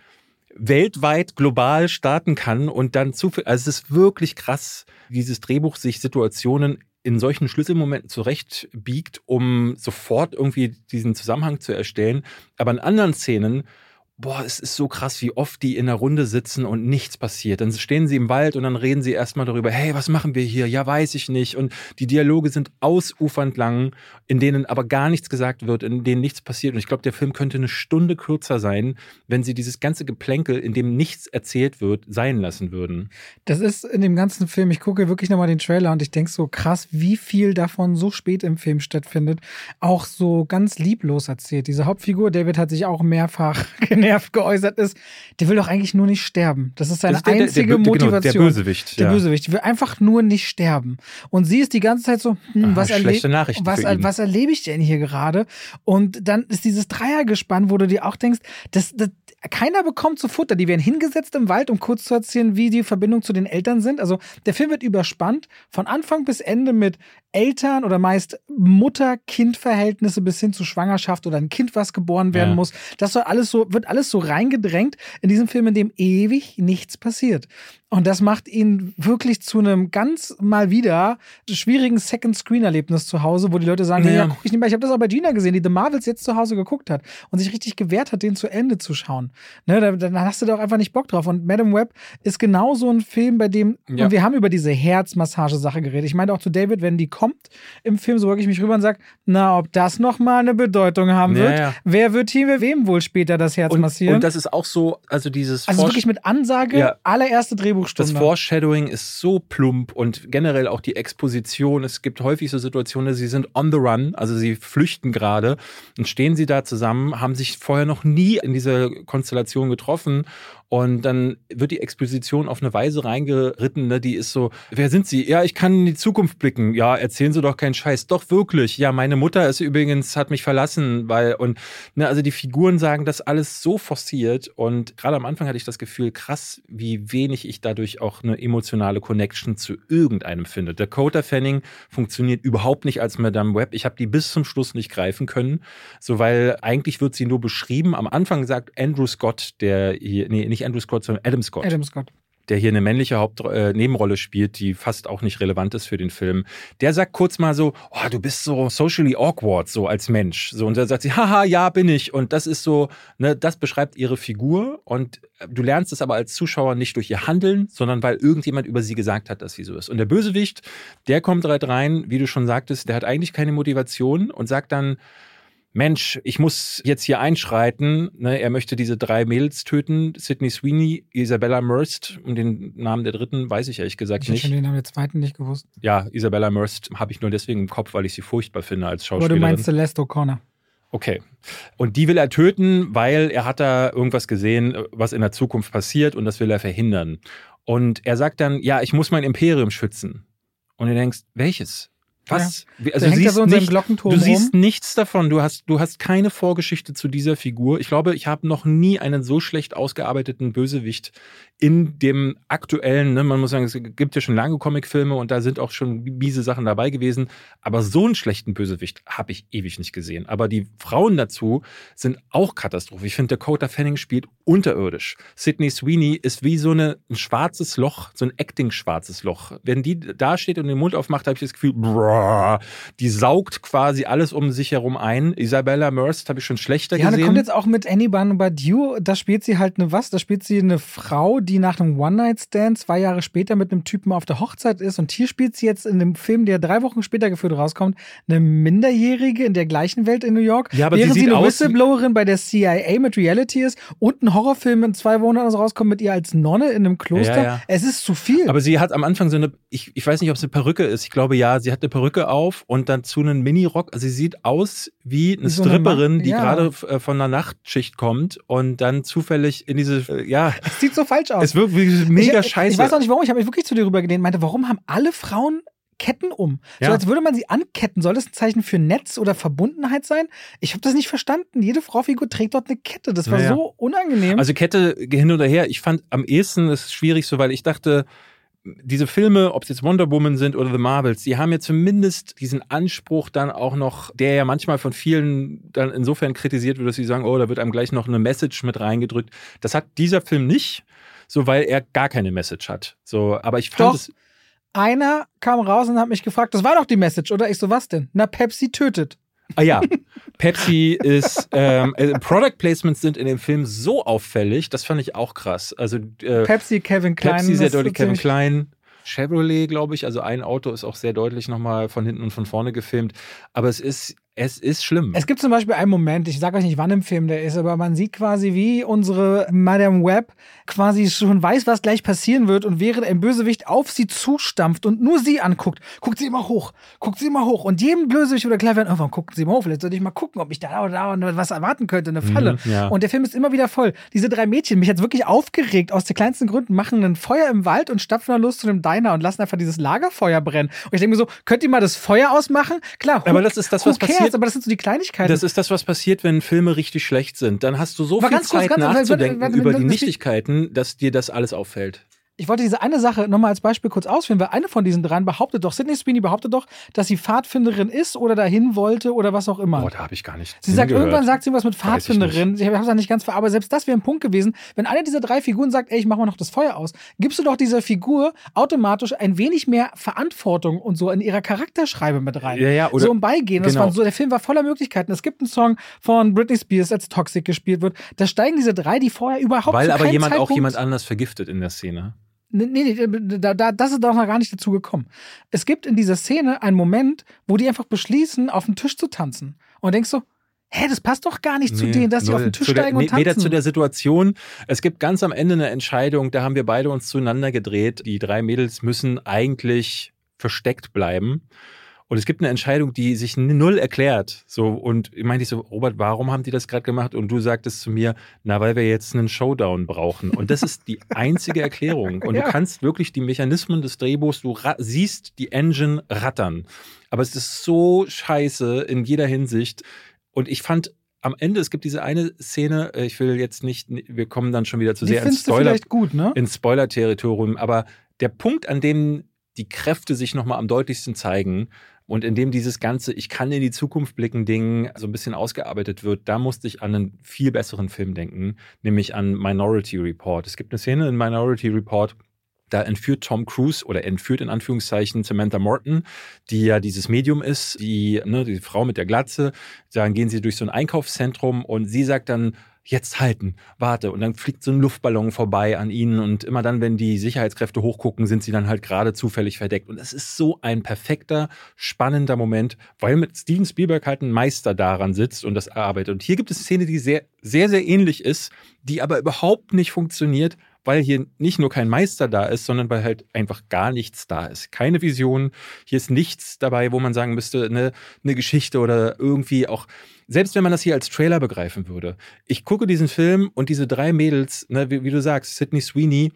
weltweit global starten kann und dann zu viel. Also es ist wirklich krass, dieses Drehbuch sich Situationen in solchen Schlüsselmomenten zurechtbiegt, um sofort irgendwie diesen Zusammenhang zu erstellen. Aber in anderen Szenen boah, es ist so krass, wie oft die in der Runde sitzen und nichts passiert. Dann stehen sie im Wald und dann reden sie erstmal darüber, hey, was machen wir hier? Ja, weiß ich nicht. Und die Dialoge sind ausufernd lang, in denen aber gar nichts gesagt wird, in denen nichts passiert. Und ich glaube, der Film könnte eine Stunde kürzer sein, wenn sie dieses ganze Geplänkel, in dem nichts erzählt wird, sein lassen würden. Das ist in dem ganzen Film, ich gucke wirklich nochmal den Trailer und ich denke so krass, wie viel davon so spät im Film stattfindet, auch so ganz lieblos erzählt. Diese Hauptfigur, David hat sich auch mehrfach genervt geäußert ist, der will doch eigentlich nur nicht sterben. Das ist seine der, einzige der, der, Motivation. Genau, der Bösewicht. Der ja. Bösewicht. Will einfach nur nicht sterben. Und sie ist die ganze Zeit so, hm, Aha, was, erle was, was erlebe ich denn hier gerade? Und dann ist dieses Dreiergespann, wo du dir auch denkst, das, das, keiner bekommt zu Futter. Die werden hingesetzt im Wald, um kurz zu erzählen, wie die Verbindung zu den Eltern sind. Also der Film wird überspannt, von Anfang bis Ende mit Eltern oder meist Mutter-Kind-Verhältnisse bis hin zu Schwangerschaft oder ein Kind, was geboren werden ja. muss. Das soll alles so, wird alles so reingedrängt in diesem Film, in dem ewig nichts passiert. Und das macht ihn wirklich zu einem ganz mal wieder schwierigen Second-Screen-Erlebnis zu Hause, wo die Leute sagen, ja, ja guck ich nicht mehr. Ich habe das auch bei Gina gesehen, die The Marvels jetzt zu Hause geguckt hat und sich richtig gewehrt hat, den zu Ende zu schauen. Ne, dann, dann hast du doch einfach nicht Bock drauf. Und Madame Web ist genau so ein Film, bei dem, ja. und wir haben über diese Herzmassage-Sache geredet. Ich meinte auch zu David, wenn die kommt im Film, so wirklich ich mich rüber und sage, na, ob das nochmal eine Bedeutung haben wird. Ja, Wer wird hier wem wohl später das Herz und, massieren? Und das ist auch so, also dieses Also wirklich mit Ansage, allererste Drehbuch Drehbuchstunde. Das Foreshadowing ist so plump und generell auch die Exposition. Es gibt häufig so Situationen, sie sind on the run, also sie flüchten gerade und stehen sie da zusammen, haben sich vorher noch nie in dieser Konstellation getroffen und dann wird die Exposition auf eine Weise reingeritten, ne, die ist so, wer sind Sie? Ja, ich kann in die Zukunft blicken. Ja, erzählen Sie doch keinen Scheiß. Doch wirklich. Ja, meine Mutter ist übrigens, hat mich verlassen, weil, und, ne, also die Figuren sagen das alles so forciert und gerade am Anfang hatte ich das Gefühl, krass, wie wenig ich dadurch auch eine emotionale Connection zu irgendeinem finde. Dakota Fanning funktioniert überhaupt nicht als Madame Web. Ich habe die bis zum Schluss nicht greifen können, so weil eigentlich wird sie nur beschrieben. Am Anfang sagt Andrew Scott, der hier, nee, nicht Andrew Scott, sondern Adam Scott. Adam Scott der hier eine männliche Haupt äh, Nebenrolle spielt, die fast auch nicht relevant ist für den Film. Der sagt kurz mal so, oh, du bist so socially awkward, so als Mensch. So, und dann sagt sie, haha, ja, bin ich. Und das ist so, ne, das beschreibt ihre Figur. Und du lernst es aber als Zuschauer nicht durch ihr Handeln, sondern weil irgendjemand über sie gesagt hat, dass sie so ist. Und der Bösewicht, der kommt halt rein, wie du schon sagtest, der hat eigentlich keine Motivation und sagt dann, Mensch, ich muss jetzt hier einschreiten. Ne, er möchte diese drei Mädels töten. Sidney Sweeney, Isabella Merst und den Namen der dritten weiß ich ehrlich gesagt ich nicht. Ich habe den Namen der zweiten nicht gewusst. Ja, Isabella Merst habe ich nur deswegen im Kopf, weil ich sie furchtbar finde als Schauspielerin. Aber du meinst Celeste O'Connor. Okay. Und die will er töten, weil er hat da irgendwas gesehen, was in der Zukunft passiert und das will er verhindern. Und er sagt dann, ja, ich muss mein Imperium schützen. Und du denkst, welches? Was? Ja. Also du siehst, so nicht, du siehst nichts davon. Du hast, du hast keine Vorgeschichte zu dieser Figur. Ich glaube, ich habe noch nie einen so schlecht ausgearbeiteten Bösewicht in dem aktuellen, ne, man muss sagen, es gibt ja schon lange Comicfilme und da sind auch schon miese Sachen dabei gewesen. Aber so einen schlechten Bösewicht habe ich ewig nicht gesehen. Aber die Frauen dazu sind auch Katastrophe. Ich finde, Dakota Fanning spielt unterirdisch. Sidney Sweeney ist wie so eine, ein schwarzes Loch, so ein Acting-schwarzes Loch. Wenn die da steht und den Mund aufmacht, habe ich das Gefühl, brrr, die saugt quasi alles um sich herum ein. Isabella Merst habe ich schon schlechter ja, gesehen. Ja, kommt jetzt auch mit Annie Badu, da spielt sie halt eine was? Da spielt sie eine Frau, die nach einem One-Night-Stand zwei Jahre später mit einem Typen auf der Hochzeit ist. Und hier spielt sie jetzt in dem Film, der drei Wochen später geführt rauskommt, eine Minderjährige in der gleichen Welt in New York. Ja, aber während sie, sie eine aus Whistleblowerin bei der CIA mit Reality ist und ein Horrorfilm in zwei Monaten rauskommt mit ihr als Nonne in einem Kloster. Ja, ja. Es ist zu viel. Aber sie hat am Anfang so eine, ich, ich weiß nicht, ob es eine Perücke ist. Ich glaube ja, sie hat eine Perücke auf und dann zu einem Mini-Rock. Also sie sieht aus wie eine so eine Stripperin, Ma- die ja. gerade äh, von einer Nachtschicht kommt und dann zufällig in diese, äh, ja, es sieht so falsch aus. es wirkt wie mega ich, scheiße. Ich weiß auch nicht warum, ich habe mich wirklich zu dir rübergelehnt, meinte, warum haben alle Frauen Ketten um? So Ja. als würde man sie anketten. Soll das ein Zeichen für Netz oder Verbundenheit sein? Ich habe das nicht verstanden. Jede Fraufigur trägt dort eine Kette. Das war Naja. so unangenehm. Also Kette hin oder her. Ich fand am ehesten ist es schwierig so, weil ich dachte, diese Filme, ob es jetzt Wonder Woman sind oder The Marvels, die haben ja zumindest diesen Anspruch dann auch noch, der ja manchmal von vielen dann insofern kritisiert wird, dass sie sagen, oh, da wird einem gleich noch eine Message mit reingedrückt. Das hat dieser Film nicht, so weil er gar keine Message hat. So, aber ich fand Doch. es Einer kam raus und hat mich gefragt, das war doch die Message, oder? Ich so, was denn? Na, Pepsi tötet. Ah ja, Pepsi ist, ähm, äh, Product Placements sind in dem Film so auffällig, das fand ich auch krass. Also äh, Pepsi, Kevin Klein. Pepsi sehr deutlich, Kevin Klein. Chevrolet, glaube ich. Also ein Auto ist auch sehr deutlich nochmal von hinten und von vorne gefilmt. Aber es ist, es ist schlimm. Es gibt zum Beispiel einen Moment, ich sage euch nicht, wann im Film der ist, aber man sieht quasi, wie unsere Madame Web quasi schon weiß, was gleich passieren wird und während ein Bösewicht auf sie zustampft und nur sie anguckt, guckt sie immer hoch, guckt sie immer hoch und jedem Bösewicht oder werden, irgendwann gucken sie mal hoch, vielleicht sollte ich mal gucken, ob ich da oder da was erwarten könnte, eine Falle. Mhm, ja. Und der Film ist immer wieder voll. Diese drei Mädchen, mich jetzt wirklich aufgeregt, aus den kleinsten Gründen, machen ein Feuer im Wald und stapfen dann los zu dem Diner und lassen einfach dieses Lagerfeuer brennen. Und ich denke mir so, könnt ihr mal das Feuer ausmachen? Klar, who- Aber das ist das, was cares? Passiert. Aber das sind so die Kleinigkeiten. Das ist das, was passiert, wenn Filme richtig schlecht sind. Dann hast du so Aber viel kurz, Zeit warte, nachzudenken über die Nichtigkeiten, dass dir das alles auffällt. Ich wollte diese eine Sache nochmal als Beispiel kurz ausführen, weil eine von diesen dreien behauptet doch, Sydney Sweeney behauptet doch, dass sie Pfadfinderin ist oder dahin wollte oder was auch immer. Boah, da habe ich gar nicht. Sie sagt, irgendwann sagt sie was mit Weiß ich Pfadfinderin. Ich habe es nicht ganz verarbeitet. Selbst das wäre ein Punkt gewesen. Wenn eine dieser drei Figuren sagt, ey, ich mach mal noch das Feuer aus, gibst du doch dieser Figur automatisch ein wenig mehr Verantwortung und so in ihrer Charakterschreibe mit rein. Ja, ja, oder- so im Beigehen. Das genau. war so, der Film war voller Möglichkeiten. Es gibt einen Song von Britney Spears, als Toxic gespielt wird. Da steigen diese drei, die vorher überhaupt Weil aber jemand auch Zeitpunkt jemand anders vergiftet in der Szene. Nee, nee, nee, da, da, das ist doch noch gar nicht dazu gekommen. Es gibt in dieser Szene einen Moment, wo die einfach beschließen, auf den Tisch zu tanzen. Und denkst so, hä, das passt doch gar nicht nee, zu denen, dass sie auf den Tisch der, steigen und tanzen. Weder zu der Situation. Es gibt ganz am Ende eine Entscheidung, da haben wir beide uns zueinander gedreht. Die drei Mädels müssen eigentlich versteckt bleiben. Und es gibt eine Entscheidung, die sich null erklärt. So, und ich meinte so, Robert, warum haben die das gerade gemacht? Und du sagtest zu mir, na, weil wir jetzt einen Showdown brauchen. Und das ist die einzige Erklärung. Und ja. du kannst wirklich die Mechanismen des Drehbuchs, du siehst die Engine rattern. Aber es ist so scheiße in jeder Hinsicht. Und ich fand am Ende, es gibt diese eine Szene, äh, ich will jetzt nicht, wir kommen dann schon wieder zu die sehr ins Spoiler, gut, ne? ins Spoiler-Territorium, aber der Punkt, an dem die Kräfte sich nochmal am deutlichsten zeigen, und indem dieses ganze Ich kann in die Zukunft blicken Ding so ein bisschen ausgearbeitet wird, da musste ich an einen viel besseren Film denken, nämlich an Minority Report. Es gibt eine Szene in Minority Report, da entführt Tom Cruise oder entführt in Anführungszeichen Samantha Morton, die ja dieses Medium ist, die, ne, die Frau mit der Glatze. Dann gehen sie durch so ein Einkaufszentrum und sie sagt dann, jetzt halten, warte. Und dann fliegt so ein Luftballon vorbei an ihnen und immer dann, wenn die Sicherheitskräfte hochgucken, sind sie dann halt gerade zufällig verdeckt. Und es ist so ein perfekter, spannender Moment, weil mit Steven Spielberg halt ein Meister daran sitzt und das erarbeitet. Und hier gibt es eine Szene, die sehr, sehr, sehr ähnlich ist, die aber überhaupt nicht funktioniert, weil hier nicht nur kein Meister da ist, sondern weil halt einfach gar nichts da ist. Keine Vision. Hier ist nichts dabei, wo man sagen müsste, eine, eine Geschichte oder irgendwie auch selbst wenn man das hier als Trailer begreifen würde, ich gucke diesen Film und diese drei Mädels, ne, wie, wie du sagst, Sydney Sweeney,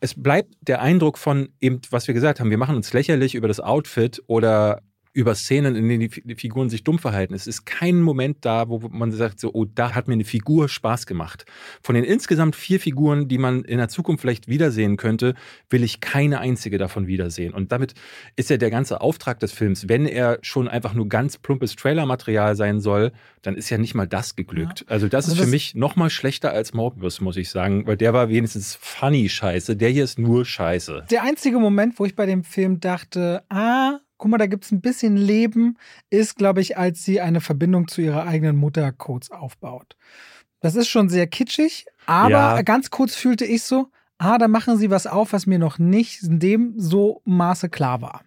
es bleibt der Eindruck von eben, was wir gesagt haben, wir machen uns lächerlich über das Outfit oder über Szenen, in denen die Figuren sich dumm verhalten. Es ist kein Moment da, wo man sagt, so, oh, da hat mir eine Figur Spaß gemacht. Von den insgesamt vier Figuren, die man in der Zukunft vielleicht wiedersehen könnte, will ich keine einzige davon wiedersehen. Und damit ist ja der ganze Auftrag des Films, wenn er schon einfach nur ganz plumpes Trailermaterial sein soll, dann ist ja nicht mal das geglückt. Ja. Also das also ist das für mich noch mal schlechter als Morbius, muss ich sagen, weil der war wenigstens funny Scheiße. Der hier ist nur Scheiße. Der einzige Moment, wo ich bei dem Film dachte, ah, guck mal, da gibt es ein bisschen Leben, ist, glaube ich, als sie eine Verbindung zu ihrer eigenen Mutter kurz aufbaut. Das ist schon sehr kitschig, aber ja. ganz kurz fühlte ich so, ah, da machen sie was auf, was mir noch nicht in dem so Maße klar war.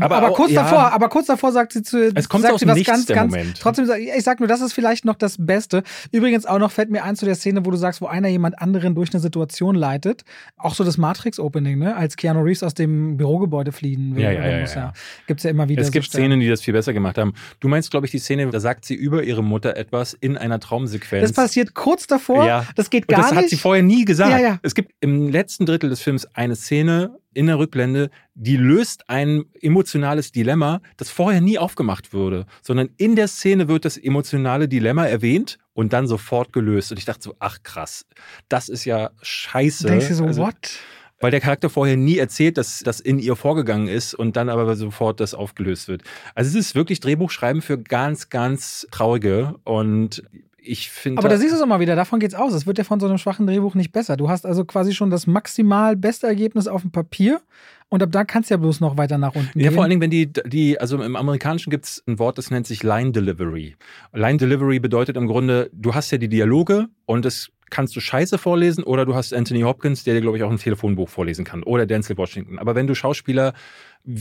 Aber, aber kurz ja. davor, aber kurz davor sagt sie zu, es kommt sagt aus sie was Nichts, ganz, ganz. Moment. Trotzdem, ich sag nur, das ist vielleicht noch das Beste. Übrigens auch noch fällt mir ein zu der Szene, wo du sagst, wo einer jemand anderen durch eine Situation leitet. Auch so das Matrix-Opening, ne? Als Keanu Reeves aus dem Bürogebäude fliehen will. Ja, ja, ja, muss, ja. Gibt's ja immer wieder. Es gibt so Szenen, die das viel besser gemacht haben. Du meinst, glaube ich, die Szene, da sagt sie über ihre Mutter etwas in einer Traumsequenz. Das passiert kurz davor. Ja. Das geht gar nicht. Das hat sie vorher nie gesagt. Ja, ja. Es gibt im letzten Drittel des Films eine Szene, in der Rückblende, die löst ein emotionales Dilemma, das vorher nie aufgemacht wurde, sondern in der Szene wird das emotionale Dilemma erwähnt und dann sofort gelöst. Und ich dachte so, ach krass, das ist ja scheiße. Denkst du so, also, what? Weil der Charakter vorher nie erzählt, dass das in ihr vorgegangen ist und dann aber sofort das aufgelöst wird. Also es ist wirklich Drehbuchschreiben für ganz, ganz Traurige und ich finde. Aber da siehst du es auch mal wieder, davon geht's aus. Es wird ja von so einem schwachen Drehbuch nicht besser. Du hast also quasi schon das maximal beste Ergebnis auf dem Papier und ab da kannst du ja bloß noch weiter nach unten ja, gehen. vor allen Dingen, wenn die, die also im Amerikanischen gibt es ein Wort, das nennt sich Line Delivery. Line Delivery bedeutet im Grunde, du hast ja die Dialoge und es kannst du Scheiße vorlesen oder du hast Anthony Hopkins, der dir, glaube ich, auch ein Telefonbuch vorlesen kann oder Denzel Washington. Aber wenn du Schauspieler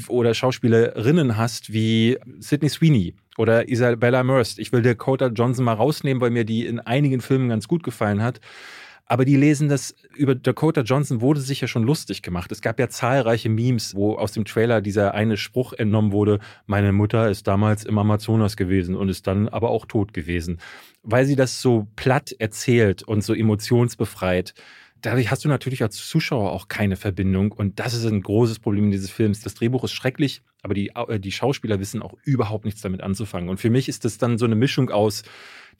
oder Schauspielerinnen hast wie Sidney Sweeney oder Isabella Merst, ich will Dakota Johnson mal rausnehmen, weil mir die in einigen Filmen ganz gut gefallen hat, aber die lesen das, über Dakota Johnson wurde sich ja schon lustig gemacht. Es gab ja zahlreiche Memes, wo aus dem Trailer dieser eine Spruch entnommen wurde, meine Mutter ist damals im Amazonas gewesen und ist dann aber auch tot gewesen. Weil sie das so platt erzählt und so emotionsbefreit, dadurch hast du natürlich als Zuschauer auch keine Verbindung. Und das ist ein großes Problem dieses Films. Das Drehbuch ist schrecklich, aber die, äh, die Schauspieler wissen auch überhaupt nichts damit anzufangen. Und für mich ist das dann so eine Mischung aus,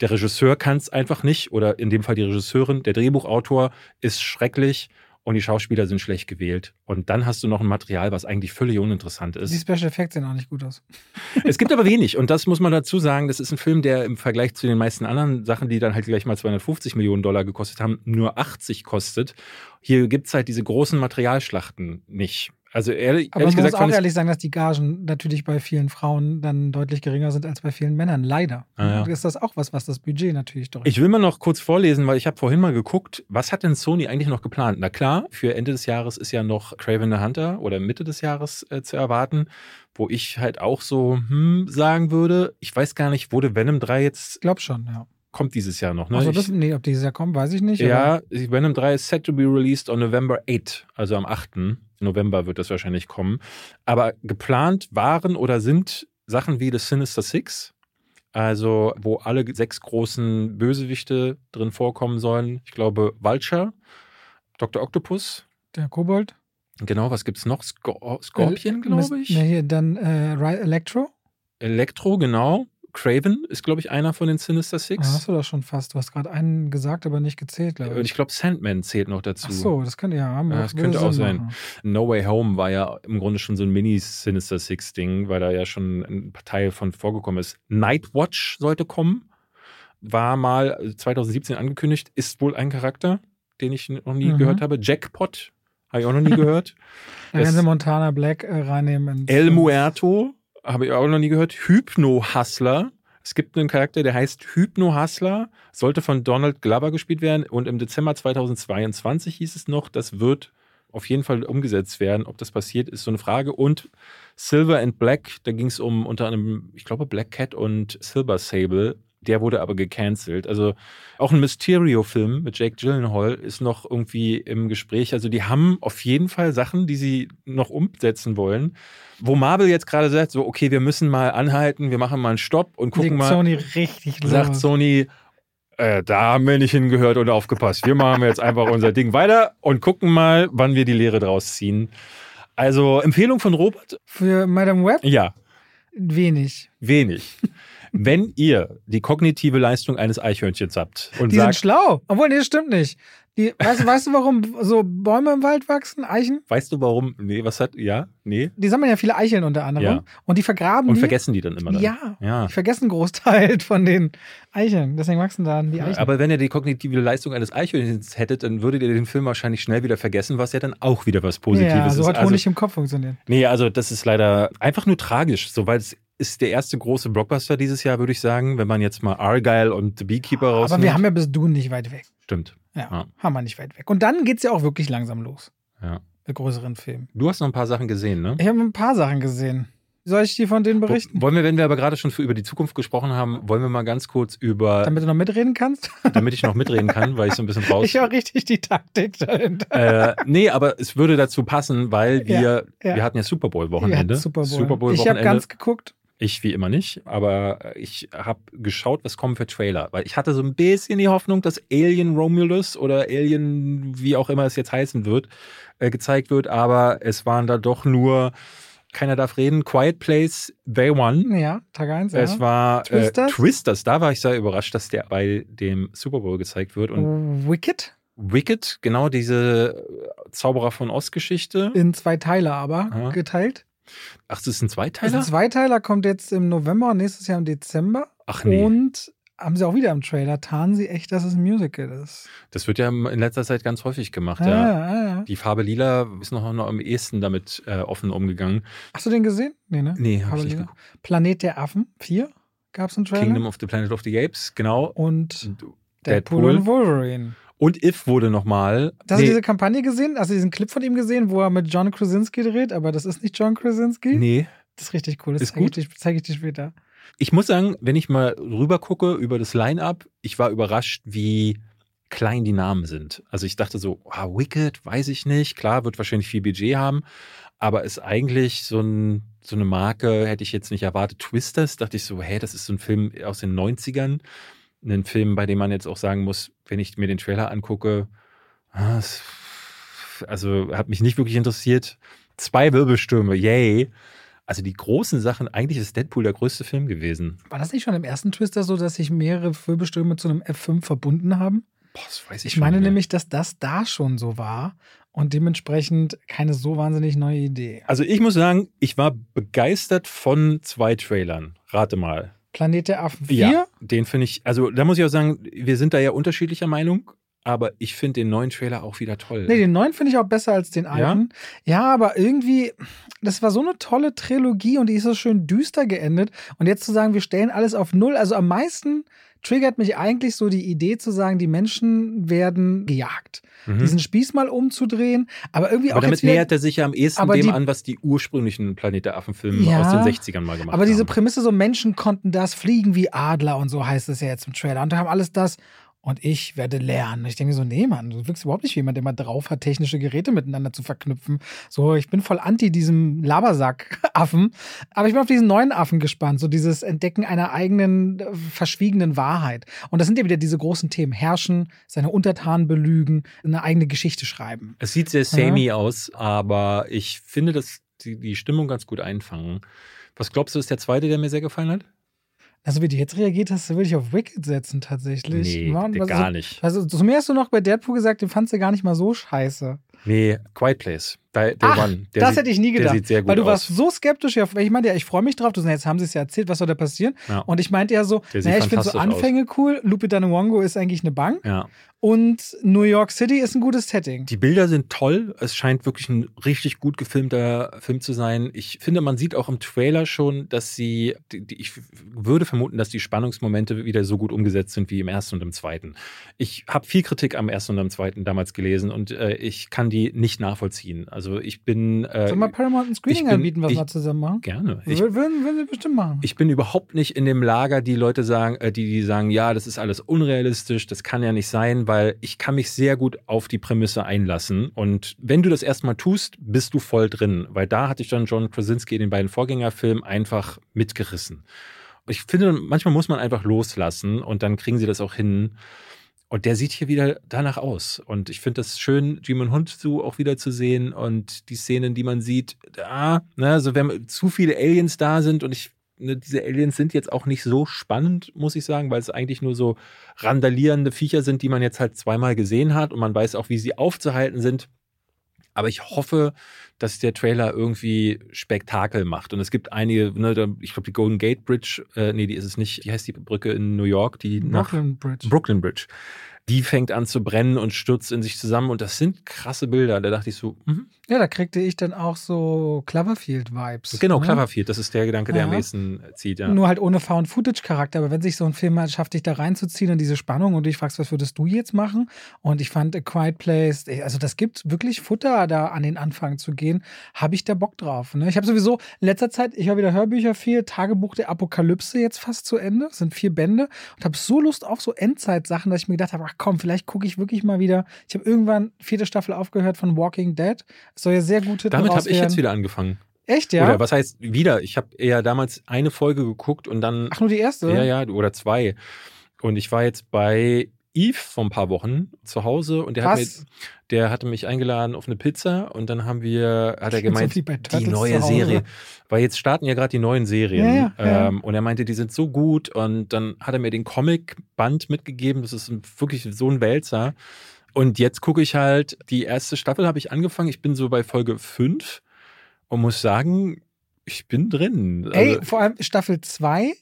der Regisseur kann es einfach nicht oder in dem Fall die Regisseurin, der Drehbuchautor ist schrecklich und die Schauspieler sind schlecht gewählt. Und dann hast du noch ein Material, was eigentlich völlig uninteressant ist. Die Special Effects sehen auch nicht gut aus. Es gibt aber wenig und das muss man dazu sagen, das ist ein Film, der im Vergleich zu den meisten anderen Sachen, die dann halt gleich mal 250 Millionen Dollar gekostet haben, nur 80 kostet. Hier gibt es halt diese großen Materialschlachten nicht. Also ehrlich, Aber ehrlich man gesagt, muss auch ehrlich sagen, dass die Gagen natürlich bei vielen Frauen dann deutlich geringer sind als bei vielen Männern. Leider. Ah, ja. Ist das auch was, was das Budget natürlich doch. Ich will mal noch kurz vorlesen, weil ich habe vorhin mal geguckt, was hat denn Sony eigentlich noch geplant? Na klar, für Ende des Jahres ist ja noch Craven the Hunter oder Mitte des Jahres äh, zu erwarten. wo ich halt auch so hm, sagen würde, ich weiß gar nicht, wurde Venom 3 jetzt. Ich glaube schon, ja. Kommt dieses Jahr noch, ne? Also das, nee, ob dieses Jahr kommt, weiß ich nicht. Ja, Venom 3 ist set to be released on November 8, also am 8. November wird das wahrscheinlich kommen. Aber geplant waren oder sind Sachen wie The Sinister Six, also wo alle sechs großen Bösewichte drin vorkommen sollen. Ich glaube, Vulture, Dr. Octopus. Der Kobold. Genau, was gibt's noch? Scor Scorpion, glaube ich. Nee, hier dann äh, Electro. Electro, genau. Craven ist, glaube ich, einer von den Sinister Six. Ah, hast du das schon fast. Du hast gerade einen gesagt, aber nicht gezählt, glaube ich. Und ich glaube, Sandman zählt noch dazu. Ach so, das könnte ja haben. Ja, das könnte auch sein. Machen. No Way Home war ja im Grunde schon so ein Mini-Sinister Six-Ding, weil da ja schon ein Teil von vorgekommen ist. Nightwatch sollte kommen. War mal 2017 angekündigt, ist wohl ein Charakter, den ich noch nie mhm. gehört habe. Jackpot, habe ich auch noch nie gehört. da werden sie Montana Black äh, reinnehmen. El Muerto habe ich auch noch nie gehört. Hypno-Hustler. Es gibt einen Charakter, der heißt Hypno-Hustler, sollte von Donald Glover gespielt werden und im Dezember 2022 hieß es noch, das wird auf jeden Fall umgesetzt werden. Ob das passiert, ist so eine Frage. Und Silver and Black, da ging es um unter anderem, ich glaube, Black Cat und Silver Sable. Der wurde aber gecancelt. Also auch ein Mysterio-Film mit Jake Gyllenhaal ist noch irgendwie im Gespräch. Also die haben auf jeden Fall Sachen, die sie noch umsetzen wollen. Wo Marvel jetzt gerade sagt, so okay, wir müssen mal anhalten, wir machen mal einen Stopp und gucken Legt mal. Sony richtig los. Sagt Sony, äh, da haben wir nicht hingehört und aufgepasst. Wir machen jetzt einfach unser Ding weiter und gucken mal, wann wir die Lehre draus ziehen. Also Empfehlung von Robert? Für Madame Web? Ja. Wenig. Wenig. Wenn ihr die kognitive Leistung eines Eichhörnchens habt und die sagt, sind schlau. Obwohl, nee, das stimmt nicht. Die, weißt, weißt du, warum so Bäume im Wald wachsen? Eichen? Weißt du, warum? Nee, was hat, ja, nee. Die sammeln ja viele Eicheln unter anderem. Ja. Und die vergraben Und die, vergessen die dann immer dann. Ja, ja. Die vergessen einen Großteil von den Eicheln. Deswegen wachsen da die Eicheln. Aber wenn ihr die kognitive Leistung eines Eichhörnchens hättet, dann würdet ihr den Film wahrscheinlich schnell wieder vergessen, was ja dann auch wieder was Positives ja, so ist. hat Honig also, im Kopf funktioniert. Nee, also das ist leider einfach nur tragisch, so weil es ist der erste große Blockbuster dieses Jahr, würde ich sagen, wenn man jetzt mal Argyle und The Beekeeper rausnimmt. Aber wir haben ja bis du nicht weit weg. Stimmt. Ja, ja. haben wir nicht weit weg. Und dann geht es ja auch wirklich langsam los. Ja. Mit größeren Filmen. Du hast noch ein paar Sachen gesehen, ne? Ich habe ein paar Sachen gesehen. Soll ich dir von denen berichten? Wollen wir, wenn wir aber gerade schon für über die Zukunft gesprochen haben, wollen wir mal ganz kurz über. Damit du noch mitreden kannst? damit ich noch mitreden kann, weil ich so ein bisschen raus. Ich höre richtig die Taktik dahinter. Äh, nee, aber es würde dazu passen, weil wir, ja, ja. wir hatten ja Super Bowl-Wochenende. Super Bowl. Super Bowl ich habe ganz geguckt. Ich wie immer nicht, aber ich habe geschaut, was kommen für Trailer. Weil ich hatte so ein bisschen die Hoffnung, dass Alien Romulus oder Alien, wie auch immer es jetzt heißen wird, äh, gezeigt wird. Aber es waren da doch nur, keiner darf reden, Quiet Place Day One. Ja, Tag 1. Es ja. war Twisters. Äh, Twisters. Da war ich sehr überrascht, dass der bei dem Super Bowl gezeigt wird. Und Wicked? Wicked, genau diese Zauberer von Ost-Geschichte. In zwei Teile aber Aha. geteilt. Ach, das ist ein Zweiteiler? Das ist ein Zweiteiler kommt jetzt im November nächstes Jahr im Dezember. Ach nee. Und haben sie auch wieder im Trailer, tarnen sie echt, dass es ein Musical ist. Das wird ja in letzter Zeit ganz häufig gemacht, ja. ja. ja, ja. Die Farbe Lila ist noch, noch am ehesten damit äh, offen umgegangen. Hast du den gesehen? Nee, ne? Nee, hab ich nicht geguckt. Planet der Affen 4 gab es einen Trailer. Kingdom of the Planet of the Apes, genau. Und Deadpool, Deadpool und Wolverine. Und If wurde nochmal. Hast nee. du diese Kampagne gesehen? Hast du diesen Clip von ihm gesehen, wo er mit John Krasinski dreht? Aber das ist nicht John Krasinski? Nee. Das ist richtig cool. Das ist zeige ich, dir, zeig ich dir später. Ich muss sagen, wenn ich mal rüber gucke über das Line-Up, ich war überrascht, wie klein die Namen sind. Also ich dachte so, ah, Wicked, weiß ich nicht. Klar, wird wahrscheinlich viel Budget haben, aber ist eigentlich so, ein, so eine Marke, hätte ich jetzt nicht erwartet. Twisters, dachte ich so, hä, das ist so ein Film aus den 90ern einen Film, bei dem man jetzt auch sagen muss, wenn ich mir den Trailer angucke, ah, also hat mich nicht wirklich interessiert. Zwei Wirbelstürme, yay. Also die großen Sachen, eigentlich ist Deadpool der größte Film gewesen. War das nicht schon im ersten Twister so, dass sich mehrere Wirbelstürme zu einem F5 verbunden haben? Boah, das weiß ich Ich meine nämlich, dass das da schon so war und dementsprechend keine so wahnsinnig neue Idee. Also ich muss sagen, ich war begeistert von zwei Trailern. Rate mal. Planet der Affen 4? Ja, den finde ich, also da muss ich auch sagen, wir sind da ja unterschiedlicher Meinung, aber ich finde den neuen Trailer auch wieder toll. Nee, den neuen finde ich auch besser als den alten. Ja? ja, aber irgendwie, das war so eine tolle Trilogie und die ist so schön düster geendet. Und jetzt zu sagen, wir stellen alles auf Null, also am meisten triggert mich eigentlich so die Idee zu sagen, die Menschen werden gejagt. Mhm. Diesen Spieß mal umzudrehen, aber irgendwie aber auch. Damit wieder, nähert er sich ja am ehesten dem die, an, was die ursprünglichen Planet der Affen-Filme ja, aus den 60ern mal gemacht haben. Aber diese Prämisse, so Menschen konnten das fliegen wie Adler und so heißt es ja jetzt im Trailer. Und haben alles das und ich werde lernen. Ich denke so, nee, Mann, du wirkst überhaupt nicht wie jemand, der mal drauf hat, technische Geräte miteinander zu verknüpfen. So, ich bin voll anti diesem Labersack-Affen. Aber ich bin auf diesen neuen Affen gespannt. So dieses Entdecken einer eigenen, äh, verschwiegenen Wahrheit. Und das sind ja wieder diese großen Themen. Herrschen, seine Untertanen belügen, eine eigene Geschichte schreiben. Es sieht sehr samey ja. aus, aber ich finde, dass die, die Stimmung ganz gut einfangen. Was glaubst du, ist der zweite, der mir sehr gefallen hat? Also wie du jetzt reagiert hast, würde ich auf Wicked setzen tatsächlich. Nee, Mann, gar nicht. Also zu mir hast du noch bei Deadpool gesagt, den fandst du gar nicht mal so scheiße. Nee, Quiet Place. Der, der Ach, Mann, der das sieht, hätte ich nie gedacht. Sieht sehr gut weil du aus. warst so skeptisch. Ja, ich meinte ja, ich freue mich drauf. Du sagst, jetzt haben sie es ja erzählt, was soll da passieren? Ja. Und ich meinte ja so, naja, ich finde so Anfänge aus. cool. Lupita Nyong'o ist eigentlich eine Bank. Ja. Und New York City ist ein gutes Setting. Die Bilder sind toll. Es scheint wirklich ein richtig gut gefilmter Film zu sein. Ich finde, man sieht auch im Trailer schon, dass sie, die, die, ich würde vermuten, dass die Spannungsmomente wieder so gut umgesetzt sind wie im ersten und im zweiten. Ich habe viel Kritik am ersten und am zweiten damals gelesen und äh, ich kann die nicht nachvollziehen. Also ich bin. Äh, Sollen wir Paramount ein Screening bin, anbieten, was ich, wir zusammen machen? Gerne. Ich, würden, würden wir bestimmt machen. Ich bin überhaupt nicht in dem Lager, die Leute sagen, äh, die, die sagen, ja, das ist alles unrealistisch, das kann ja nicht sein, weil ich kann mich sehr gut auf die Prämisse einlassen. Und wenn du das erstmal tust, bist du voll drin. Weil da hatte ich dann John Krasinski in den beiden Vorgängerfilmen einfach mitgerissen. Ich finde, manchmal muss man einfach loslassen und dann kriegen sie das auch hin. Und der sieht hier wieder danach aus. Und ich finde das schön, Jimon Hund so auch wieder zu sehen und die Szenen, die man sieht, da, ne, also wenn zu viele Aliens da sind und ich ne, diese Aliens sind jetzt auch nicht so spannend, muss ich sagen, weil es eigentlich nur so randalierende Viecher sind, die man jetzt halt zweimal gesehen hat und man weiß auch, wie sie aufzuhalten sind. Aber ich hoffe, dass der Trailer irgendwie Spektakel macht. Und es gibt einige, ne, ich glaube, die Golden Gate Bridge, äh, nee, die ist es nicht. Wie heißt die Brücke in New York? Die Brooklyn nach Bridge. Brooklyn Bridge die fängt an zu brennen und stürzt in sich zusammen. Und das sind krasse Bilder. Da dachte ich so, mhm. Ja, da kriegte ich dann auch so Cloverfield-Vibes. Genau, ne? Cloverfield, das ist der Gedanke, der ja. am ehesten zieht. Ja. Nur halt ohne Found-Footage-Charakter. Aber wenn sich so ein Film halt schafft, dich da reinzuziehen und diese Spannung und du dich fragst, was würdest du jetzt machen? Und ich fand A Quiet Place, also das gibt wirklich Futter, da an den Anfang zu gehen. Habe ich da Bock drauf. Ne? Ich habe sowieso in letzter Zeit, ich höre wieder Hörbücher viel, Tagebuch der Apokalypse jetzt fast zu Ende. Das sind vier Bände. Und habe so Lust auf so Endzeitsachen, dass ich mir gedacht habe, ach komm, vielleicht gucke ich wirklich mal wieder. Ich habe irgendwann vierte Staffel aufgehört von Walking Dead. Es soll ja sehr gute Damit habe ich jetzt wieder angefangen. Echt, ja? Oder was heißt wieder? Ich habe eher damals eine Folge geguckt und dann. Ach, nur die erste? Ja, ja, oder zwei. Und ich war jetzt bei Eve vor ein paar Wochen zu Hause und der, hat, mir, der hatte mich eingeladen auf eine Pizza und dann haben wir, hat er gemeint, so die neue Serie. Weil jetzt starten ja gerade die neuen Serien. Ja, ja, ähm, und er meinte, die sind so gut und dann hat er mir den Comic-Band mitgegeben. Das ist wirklich so ein Wälzer. Und jetzt gucke ich halt, die erste Staffel habe ich angefangen. Ich bin so bei Folge 5 und muss sagen, ich bin drin. Also, Ey, vor allem Staffel 2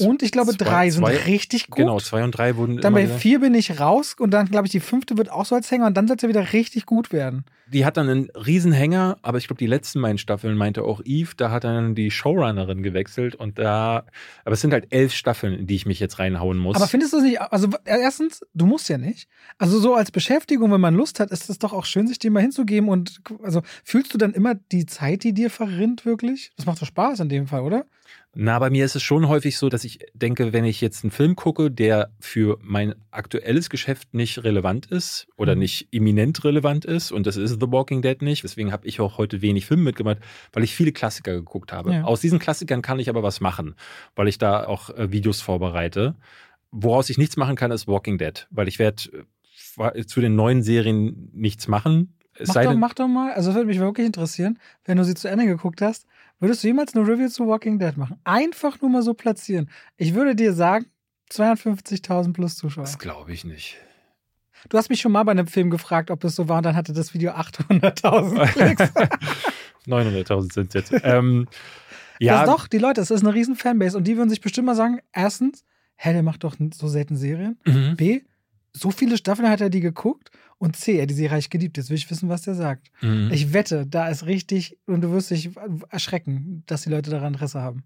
und ich glaube, zwei, drei sind zwei, richtig gut. Genau, zwei und drei wurden. Dann bei vier bin ich raus und dann, glaube ich, die fünfte wird auch so als Hänger und dann soll es ja wieder richtig gut werden. Die hat dann einen Riesenhänger, aber ich glaube, die letzten beiden Staffeln meinte auch Eve, da hat dann die Showrunnerin gewechselt und da, aber es sind halt elf Staffeln, in die ich mich jetzt reinhauen muss. Aber findest du es nicht, also erstens, du musst ja nicht. Also so als Beschäftigung, wenn man Lust hat, ist es doch auch schön, sich dem mal hinzugeben und, also fühlst du dann immer die Zeit, die dir verrinnt, wirklich? Das macht doch Spaß in dem Fall, oder? Na, bei mir ist es schon häufig so, dass ich denke, wenn ich jetzt einen Film gucke, der für mein aktuelles Geschäft nicht relevant ist oder mhm. nicht imminent relevant ist, und das ist The Walking Dead nicht, deswegen habe ich auch heute wenig Filme mitgemacht, weil ich viele Klassiker geguckt habe. Ja. Aus diesen Klassikern kann ich aber was machen, weil ich da auch äh, Videos vorbereite. Woraus ich nichts machen kann, ist Walking Dead, weil ich werde äh, zu den neuen Serien nichts machen. mach, doch, mach doch mal, also das würde mich wirklich interessieren, wenn du sie zu Ende geguckt hast Würdest du jemals eine Review zu Walking Dead machen? Einfach nur mal so platzieren. Ich würde dir sagen, 250.000 plus Zuschauer. Das glaube ich nicht. Du hast mich schon mal bei einem Film gefragt, ob es so war, und dann hatte das Video 800.000 Klicks. 900.000 sind jetzt. ähm, ja. Das doch, die Leute, es ist eine riesen Fanbase und die würden sich bestimmt mal sagen, erstens, hä, der macht doch so selten Serien. Mhm. B, so viele Staffeln hat er die geguckt und C, er die Serie reich geliebt. Jetzt will ich wissen, was der sagt. Mhm. Ich wette, da ist richtig, und du wirst dich erschrecken, dass die Leute daran Interesse haben.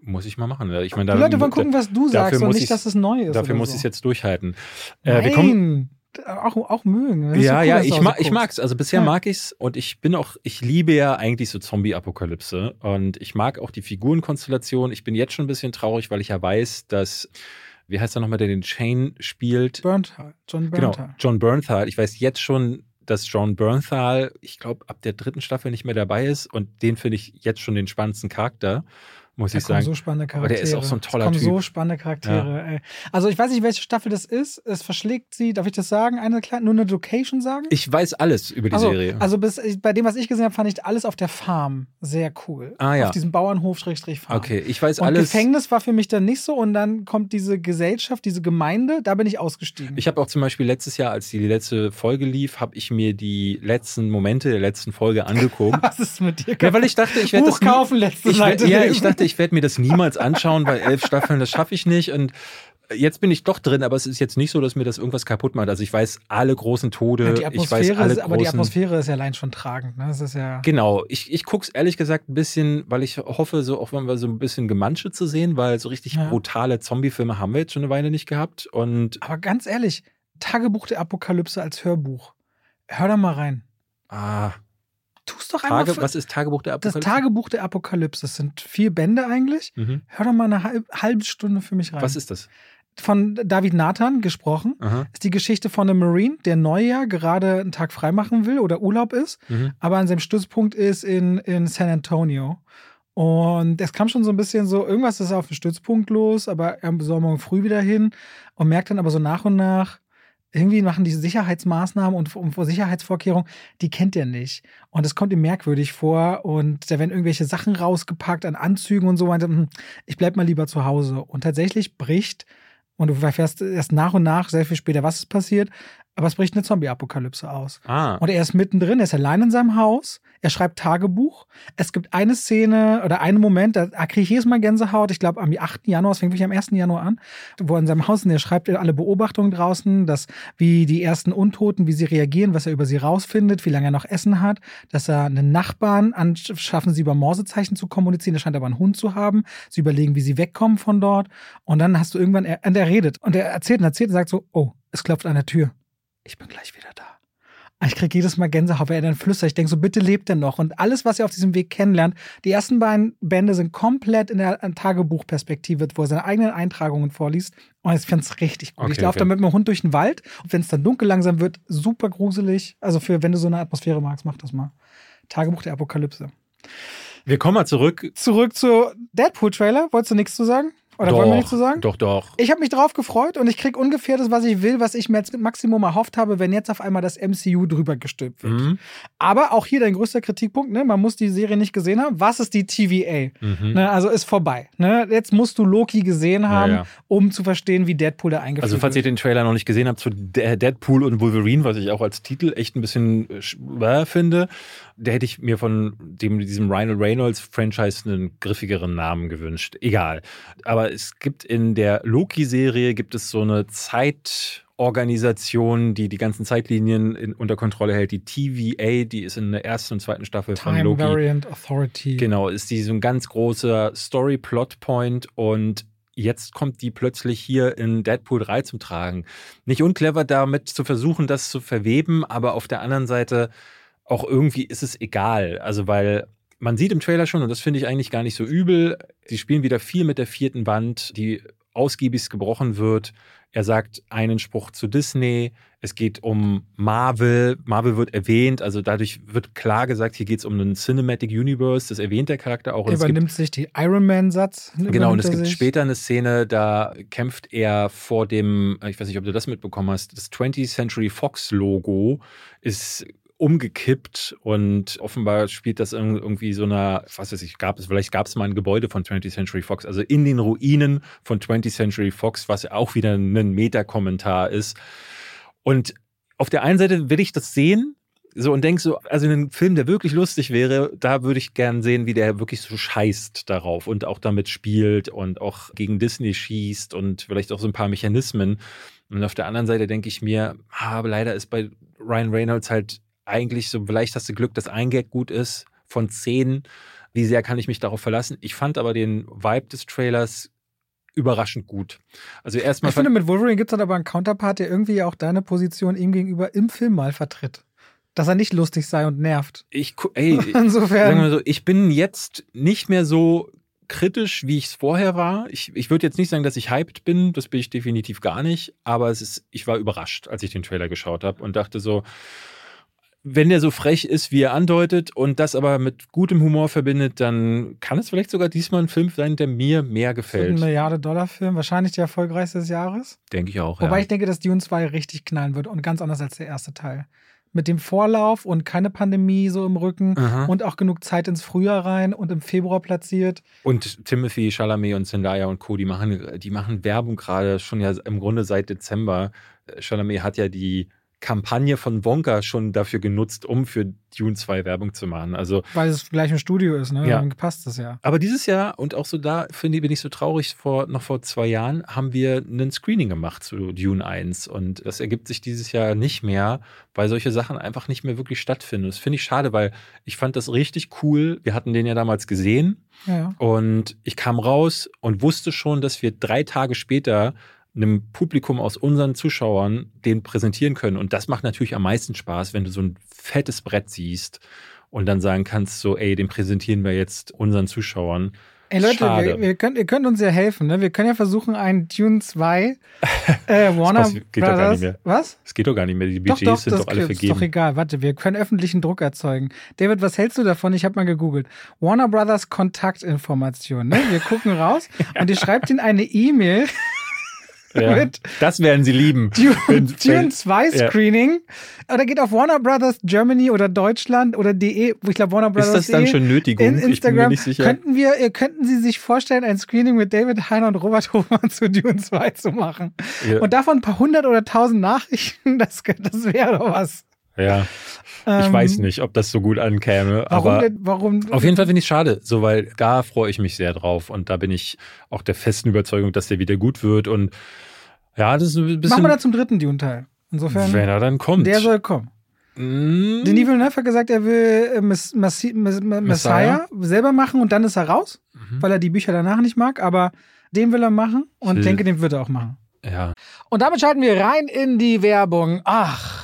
Muss ich mal machen. Ich meine, da, die Leute wollen gucken, was du sagst und nicht, dass es neu ist. Dafür muss so. ich es jetzt durchhalten. Äh, Nein. wir kommen, auch, auch mögen. Ja, cool, ja, ich, mag, ich mag's. Also bisher ja. mag ich's und ich bin auch, ich liebe ja eigentlich so Zombie-Apokalypse und ich mag auch die Figurenkonstellation. Ich bin jetzt schon ein bisschen traurig, weil ich ja weiß, dass wie heißt er nochmal, der den Chain spielt? Bernthal, John Bernthal. Genau, John Bernthal. Ich weiß jetzt schon, dass John Bernthal, ich glaube, ab der dritten Staffel nicht mehr dabei ist und den finde ich jetzt schon den spannendsten Charakter muss da ich sagen. so spannende Charaktere. Aber der ist auch so ein toller es kommen Typ. so spannende Charaktere. Ja. Also ich weiß nicht, welche Staffel das ist. Es verschlägt sie, darf ich das sagen? Eine kleine, nur eine Location sagen? Ich weiß alles über die also, Serie. Also bis, bei dem, was ich gesehen habe, fand ich alles auf der Farm sehr cool. Ah ja. Auf diesem Bauernhof Schrägstrich Farm. Okay, ich weiß und alles. Gefängnis war für mich dann nicht so und dann kommt diese Gesellschaft, diese Gemeinde, da bin ich ausgestiegen. Ich habe auch zum Beispiel letztes Jahr, als die letzte Folge lief, habe ich mir die letzten Momente der letzten Folge angeguckt. was ist mit dir? Ja, weil ich dachte, ich werde das kaufen letzte ich, Seite. Ja, ich dachte, ich werde mir das niemals niemals anschauen, weil elf Staffeln, das schaffe ich nicht. Und jetzt bin ich doch drin, aber es ist jetzt nicht so, dass mir das irgendwas kaputt macht. Also ich weiß alle großen Tode. Ja, die Atmosphäre ich weiß alle ist, aber die Atmosphäre ist ja allein schon tragend. Ne? Das ist ja genau. Ich, ich gucke es ehrlich gesagt ein bisschen, weil ich hoffe, so auch wenn wir so ein bisschen Gemansche zu sehen, weil so richtig ja. brutale Zombie-Filme haben wir jetzt schon eine Weile nicht gehabt. Und aber ganz ehrlich, Tagebuch der Apokalypse als Hörbuch. Hör da mal rein. Ah, Tust doch Tage, einfach. Was ist Tagebuch der Apokalypse? Das Tagebuch der Apokalypse. Das sind vier Bände eigentlich. Mhm. Hör doch mal eine halb, halbe Stunde für mich rein. Was ist das? Von David Nathan gesprochen. Aha. Ist die Geschichte von einem Marine, der Neujahr gerade einen Tag freimachen will oder Urlaub ist, mhm. aber an seinem Stützpunkt ist in, in San Antonio. Und es kam schon so ein bisschen so, irgendwas ist auf dem Stützpunkt los, aber er soll morgen früh wieder hin und merkt dann aber so nach und nach, irgendwie machen diese Sicherheitsmaßnahmen und, und Sicherheitsvorkehrungen, die kennt er nicht. Und es kommt ihm merkwürdig vor und da werden irgendwelche Sachen rausgepackt an Anzügen und so weiter. Hm, ich bleib mal lieber zu Hause. Und tatsächlich bricht, und du erfährst erst nach und nach, sehr viel später, was ist passiert, aber es bricht eine Zombie-Apokalypse aus. Ah. Und er ist mittendrin, er ist allein in seinem Haus, er schreibt Tagebuch. Es gibt eine Szene oder einen Moment, da kriege ich jedes Mal Gänsehaut, ich glaube am 8. Januar, es fängt wirklich am 1. Januar an, wo er in seinem Haus, und er schreibt alle Beobachtungen draußen, dass wie die ersten Untoten, wie sie reagieren, was er über sie rausfindet, wie lange er noch Essen hat, dass er einen Nachbarn anschaffen, sie über Morsezeichen zu kommunizieren, er scheint aber einen Hund zu haben, sie überlegen, wie sie wegkommen von dort und dann hast du irgendwann, er, und er redet und er erzählt und erzählt und sagt so, oh, es klopft an der Tür ich bin gleich wieder da. Ich kriege jedes Mal Gänsehaut, weil er dann flüstert. Ich denke so, bitte lebt er noch. Und alles, was er auf diesem Weg kennenlernt, die ersten beiden Bände sind komplett in der Tagebuchperspektive, wo er seine eigenen Eintragungen vorliest. Und ich finde es richtig gut. Okay, ich laufe okay. dann mit meinem Hund durch den Wald. Und wenn es dann dunkel langsam wird, super gruselig. Also für, wenn du so eine Atmosphäre magst, mach das mal. Tagebuch der Apokalypse. Wir kommen mal zurück. Zurück zu Deadpool-Trailer. Wolltest du nichts zu sagen? Oder doch, wollen wir nicht so sagen? Doch, doch. Ich habe mich drauf gefreut und ich krieg ungefähr das, was ich will, was ich mir jetzt Maximum erhofft habe, wenn jetzt auf einmal das MCU drüber gestülpt wird. Mhm. Aber auch hier dein größter Kritikpunkt, ne? man muss die Serie nicht gesehen haben. Was ist die TVA? Mhm. Ne? Also ist vorbei. Ne? Jetzt musst du Loki gesehen haben, ja, ja. um zu verstehen, wie Deadpool da eingeführt wird. Also falls ihr den Trailer noch nicht gesehen habt zu Deadpool und Wolverine, was ich auch als Titel echt ein bisschen äh, finde, da hätte ich mir von dem, diesem Ryan Reynolds Franchise einen griffigeren Namen gewünscht. Egal. Aber es gibt in der Loki-Serie gibt es so eine Zeitorganisation, die die ganzen Zeitlinien in, unter Kontrolle hält. Die TVA, die ist in der ersten und zweiten Staffel Time von Loki. Variant Authority. Genau, ist die so ein ganz großer Story-Plot-Point und jetzt kommt die plötzlich hier in Deadpool 3 zum Tragen. Nicht unclever damit zu versuchen, das zu verweben, aber auf der anderen Seite auch irgendwie ist es egal. Also, weil man sieht im Trailer schon, und das finde ich eigentlich gar nicht so übel, sie spielen wieder viel mit der vierten Wand, die ausgiebigst gebrochen wird. Er sagt einen Spruch zu Disney. Es geht um Marvel. Marvel wird erwähnt. Also dadurch wird klar gesagt, hier geht es um einen Cinematic Universe. Das erwähnt der Charakter auch. Er übernimmt sich die Iron Man-Satz. Genau, und es gibt sich. später eine Szene, da kämpft er vor dem, ich weiß nicht, ob du das mitbekommen hast, das 20th Century Fox Logo ist umgekippt und offenbar spielt das irgendwie so einer, was weiß ich, gab es, vielleicht gab es mal ein Gebäude von 20th Century Fox, also in den Ruinen von 20th Century Fox, was auch wieder ein Meta-Kommentar ist. Und auf der einen Seite will ich das sehen, so und denk so, also ein Film, der wirklich lustig wäre, da würde ich gern sehen, wie der wirklich so scheißt darauf und auch damit spielt und auch gegen Disney schießt und vielleicht auch so ein paar Mechanismen. Und auf der anderen Seite denke ich mir, ah, aber leider ist bei Ryan Reynolds halt eigentlich so, vielleicht hast du Glück, dass ein Gag gut ist von zehn. wie sehr kann ich mich darauf verlassen. Ich fand aber den Vibe des Trailers überraschend gut. Also erstmal. Ich finde, mit Wolverine gibt es dann aber einen Counterpart, der irgendwie auch deine Position ihm gegenüber im Film mal vertritt. Dass er nicht lustig sei und nervt. Ich, ey, Insofern. So, ich bin jetzt nicht mehr so kritisch, wie ich es vorher war. Ich, ich würde jetzt nicht sagen, dass ich hyped bin, das bin ich definitiv gar nicht, aber es ist, ich war überrascht, als ich den Trailer geschaut habe und dachte so, wenn der so frech ist, wie er andeutet und das aber mit gutem Humor verbindet, dann kann es vielleicht sogar diesmal ein Film sein, der mir mehr gefällt. Ein Milliarde-Dollar-Film, wahrscheinlich der erfolgreichste des Jahres. Denke ich auch. Wobei ja. ich denke, dass Dune 2 richtig knallen wird und ganz anders als der erste Teil. Mit dem Vorlauf und keine Pandemie so im Rücken Aha. und auch genug Zeit ins Frühjahr rein und im Februar platziert. Und Timothy Chalamet und Zendaya und Co., die machen, die machen Werbung gerade schon ja im Grunde seit Dezember. Chalamet hat ja die Kampagne von Wonka schon dafür genutzt, um für Dune 2 Werbung zu machen. Also, Weil es gleich im Studio ist, ne? Ja. Dann passt das ja. aber dieses Jahr und auch so da finde ich, bin ich so traurig, vor, noch vor zwei Jahren haben wir einen Screening gemacht zu Dune 1 und das ergibt sich dieses Jahr nicht mehr, weil solche Sachen einfach nicht mehr wirklich stattfinden. Das finde ich schade, weil ich fand das richtig cool. Wir hatten den ja damals gesehen ja. und ich kam raus und wusste schon, dass wir drei Tage später einem Publikum aus unseren Zuschauern den präsentieren können. Und das macht natürlich am meisten Spaß, wenn du so ein fettes Brett siehst und dann sagen kannst, so, ey, den präsentieren wir jetzt unseren Zuschauern. Ey Leute, wir, wir könnt, ihr könnt uns ja helfen, ne? Wir können ja versuchen, einen Dune 2 äh, Warner Das geht doch gar Brothers. nicht mehr. Was? Es geht doch gar nicht mehr. Die Doch, Budgets doch, sind das doch alle ist vergeben. doch egal. Warte, wir können öffentlichen Druck erzeugen. David, was hältst du davon? Ich habe mal gegoogelt. Warner Brothers Kontaktinformation. Ne? Wir gucken raus und ihr schreibt ihnen eine E-Mail ja. mit Das werden sie lieben. Dune, Dune wenn- 2 ja. Screening. Oder geht auf Warner Brothers Germany oder Deutschland oder de, ich glaube Warner Brothers. Ist das dann schon Nötigung? In Ich bin mir Instagram nicht sicher. könnten wir, äh, könnten Sie sich vorstellen, ein Screening mit David Heiner und Robert Hofmann zu Dune 2 zu machen? Ja. Und davon ein paar hundert oder tausend Nachrichten, das, das wäre doch was. Ja, ich Ähm, weiß nicht, ob das so gut ankäme. Warum aber denn, warum? Auf jeden Fall finde ich es schade, so weil da freue ich mich sehr drauf und da bin ich auch der festen Überzeugung, dass der wieder gut wird und ja, das ist ein bisschen, Machen wir da zum dritten Dune-Teil. Insofern, wenn er dann kommt. der soll kommen. Mm, Denis Villeneuve hat gesagt, er will äh, Mess, Messi, Mess, Messiah, Messiah? selber machen und dann ist er raus, Mhm. weil er die Bücher danach nicht mag, aber den will er machen und will- denke, den wird er auch machen. ja. Und damit schalten wir rein in die Werbung. Ach,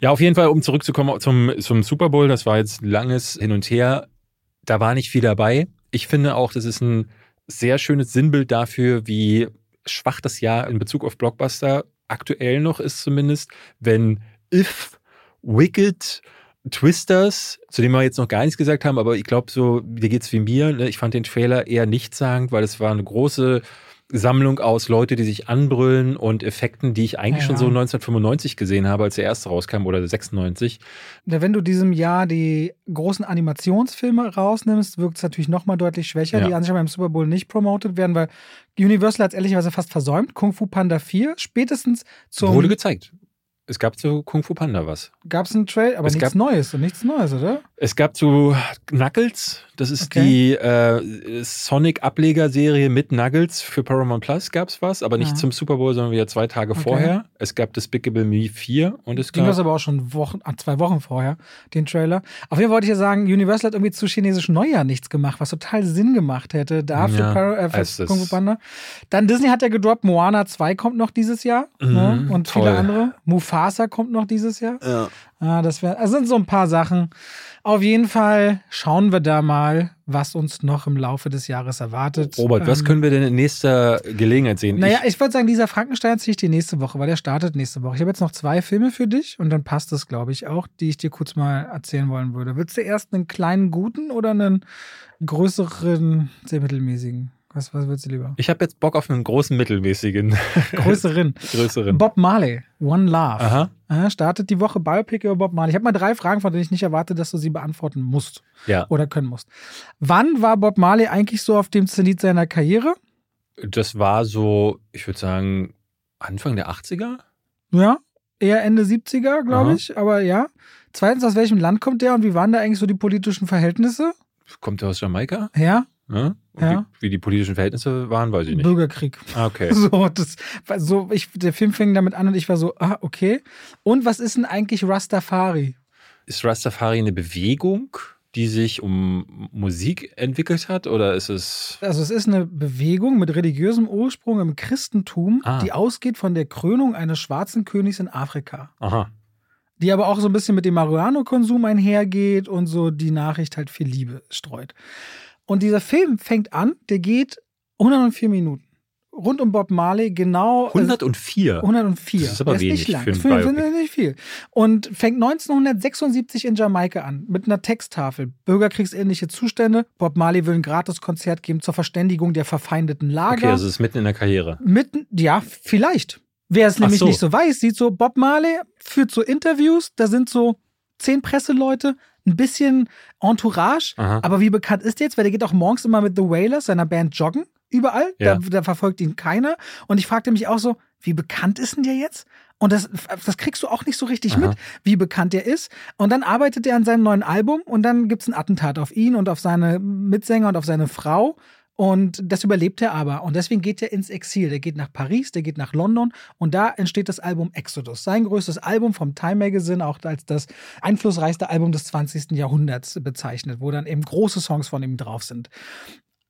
Ja, auf jeden Fall, um zurückzukommen zum, zum Super Bowl, das war jetzt langes Hin und Her. Da war nicht viel dabei. Ich finde auch, das ist ein sehr schönes Sinnbild dafür, wie schwach das Jahr in Bezug auf Blockbuster aktuell noch ist, zumindest, wenn If, Wicked, Twisters, zu dem wir jetzt noch gar nichts gesagt haben, aber ich glaube, so, dir geht's wie mir. Ne? Ich fand den Trailer eher nichtssagend, weil es war eine große Sammlung aus Leute, die sich anbrüllen und Effekten, die ich eigentlich Ja. schon so 1995 gesehen habe, als der erste rauskam oder 96. Ja, Wenn du diesem Jahr die großen Animationsfilme rausnimmst, wirkt es natürlich nochmal deutlich schwächer, Ja. die an sich beim Super Bowl nicht promoted werden, weil Universal hat es ehrlicherweise fast versäumt. Kung Fu Panda 4, spätestens zum. Wurde gezeigt. Es gab zu Kung Fu Panda was. Gab es einen Trail, aber Es nichts gab- Neues und nichts Neues, oder? Es gab zu Knuckles das ist okay. die äh, Sonic-Ablegerserie mit Nuggets für Paramount Plus gab es was, aber nicht ja. zum Super Bowl, sondern wieder zwei Tage okay. vorher. Es gab Despicable Me 4 und es gab. das aber auch schon Wochen, ah, zwei Wochen vorher, den Trailer. Auf jeden Fall wollte ich ja sagen, Universal hat irgendwie zu chinesisch Neujahr nichts gemacht, was total Sinn gemacht hätte. Da für, Par äh, für Kung Fu Panda. Dann Disney hat ja gedroppt, Moana 2 kommt noch dieses Jahr ne? mhm, ne? und toll. viele andere. Mufasa kommt noch dieses Jahr. Ja. Ah, das, wär, also sind so ein paar Sachen. Auf jeden Fall schauen wir da mal, was uns noch im Laufe des Jahres erwartet. Robert, ähm, was können wir denn in nächster Gelegenheit sehen? Naja, ich, ich würde sagen, dieser Frankenstein ziehe ich die nächste Woche, weil der startet nächste Woche. Ich habe jetzt noch zwei Filme für dich und dann passt das, glaube ich, auch, die ich dir kurz mal erzählen wollen würde. Willst du erst einen kleinen guten oder einen größeren, sehr mittelmäßigen? Was, was würdest du lieber? Ich habe jetzt Bock auf einen großen, mittelmäßigen. Größeren. Größeren. Bob Marley, One Love. Aha. Aha. Startet die Woche Biopic über Bob Marley. Ich habe mal drei Fragen, von denen ich nicht erwarte, dass du sie beantworten musst. Ja. Oder können musst. Wann war Bob Marley eigentlich so auf dem Zenit seiner Karriere? Das war so, ich würde sagen, Anfang der 80er? Ja, eher Ende 70er, glaube ich. Aber ja. Zweitens, aus welchem Land kommt der und wie waren da eigentlich so die politischen Verhältnisse? Kommt er aus Jamaika? Ja. Ne? Ja? Ja. Wie, wie, die politischen Verhältnisse waren, weiß ich nicht. Bürgerkrieg. Ah, okay. So, das, so ich, der Film fing damit an und ich war so, ah, okay. Und was ist denn eigentlich Rastafari? Ist Rastafari eine Bewegung, die sich um Musik entwickelt hat oder ist es. Also, es ist eine Bewegung mit religiösem Ursprung im Christentum, ah. die ausgeht von der Krönung eines schwarzen Königs in Afrika. Aha. Die aber auch so ein bisschen mit dem Marihuana-Konsum einhergeht und so die Nachricht halt viel Liebe streut. Und dieser Film fängt an, der geht 104 Minuten. Rund um Bob Marley genau. Äh, 104. 104. Das ist aber ist wenig nicht lang. für ein Biopic. Ist nicht viel. Und fängt 1976 in Jamaika an mit einer Texttafel. Bürgerkriegsähnliche Zustände. Bob Marley will ein Gratiskonzert geben zur Verständigung der verfeindeten Lager. Okay, also ist mitten in der Karriere. Mitten, ja, vielleicht. Wer es nämlich so. nicht so weiß, sieht so, Bob Marley führt so Interviews, da sind so zehn Presseleute, ein bisschen Entourage. Aha. Aber wie bekannt ist der jetzt? Weil der geht auch morgens immer mit The Wailers, seiner Band, joggen. Überall. Ja. Da, da verfolgt ihn keiner. Und ich fragte mich auch so, wie bekannt ist denn der jetzt? Und das, das kriegst du auch nicht so richtig Aha. mit, wie bekannt er ist. Und dann arbeitet er an seinem neuen Album und dann gibt es ein Attentat auf ihn und auf seine Mitsänger und auf seine Frau. Und das überlebt er aber. Und deswegen geht er ins Exil. Der geht nach Paris, der geht nach London. Und da entsteht das Album Exodus. Sein größtes Album vom Time Magazine, auch als das einflussreichste Album des 20. Jahrhunderts bezeichnet, wo dann eben große Songs von ihm drauf sind.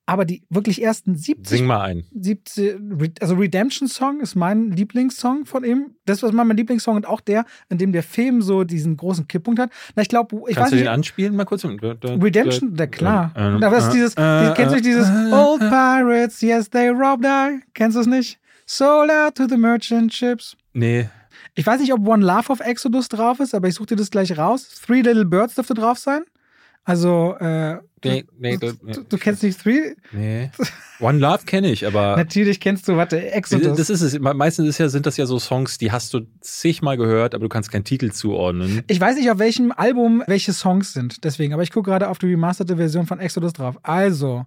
Aber die wirklich ersten 70. Sing mal ein. 70, also Redemption Song ist mein Lieblingssong von ihm. Das war mein Lieblingssong und auch der, in dem der Film so diesen großen Kipppunkt hat. Na, ich glaube, ich Kannst weiß du nicht, den anspielen mal kurz? Redemption, na klar. Äh, aber es ist äh, dieses, äh, kennst du nicht dieses Old Pirates, yes, they robbed I. Kennst du es nicht? So loud to the merchant ships. Nee. Ich weiß nicht, ob One Love of Exodus drauf ist, aber ich suche dir das gleich raus. Three Little Birds dürfte drauf sein. Also, äh, nee, nee, du, nee, du kennst nicht Three? Nee. One Love kenne ich, aber. Natürlich kennst du, warte, Exodus. Das ist es. Meistens ist ja, sind das ja so Songs, die hast du zigmal gehört, aber du kannst keinen Titel zuordnen. Ich weiß nicht, auf welchem Album welche Songs sind, deswegen, aber ich gucke gerade auf die remasterte Version von Exodus drauf. Also,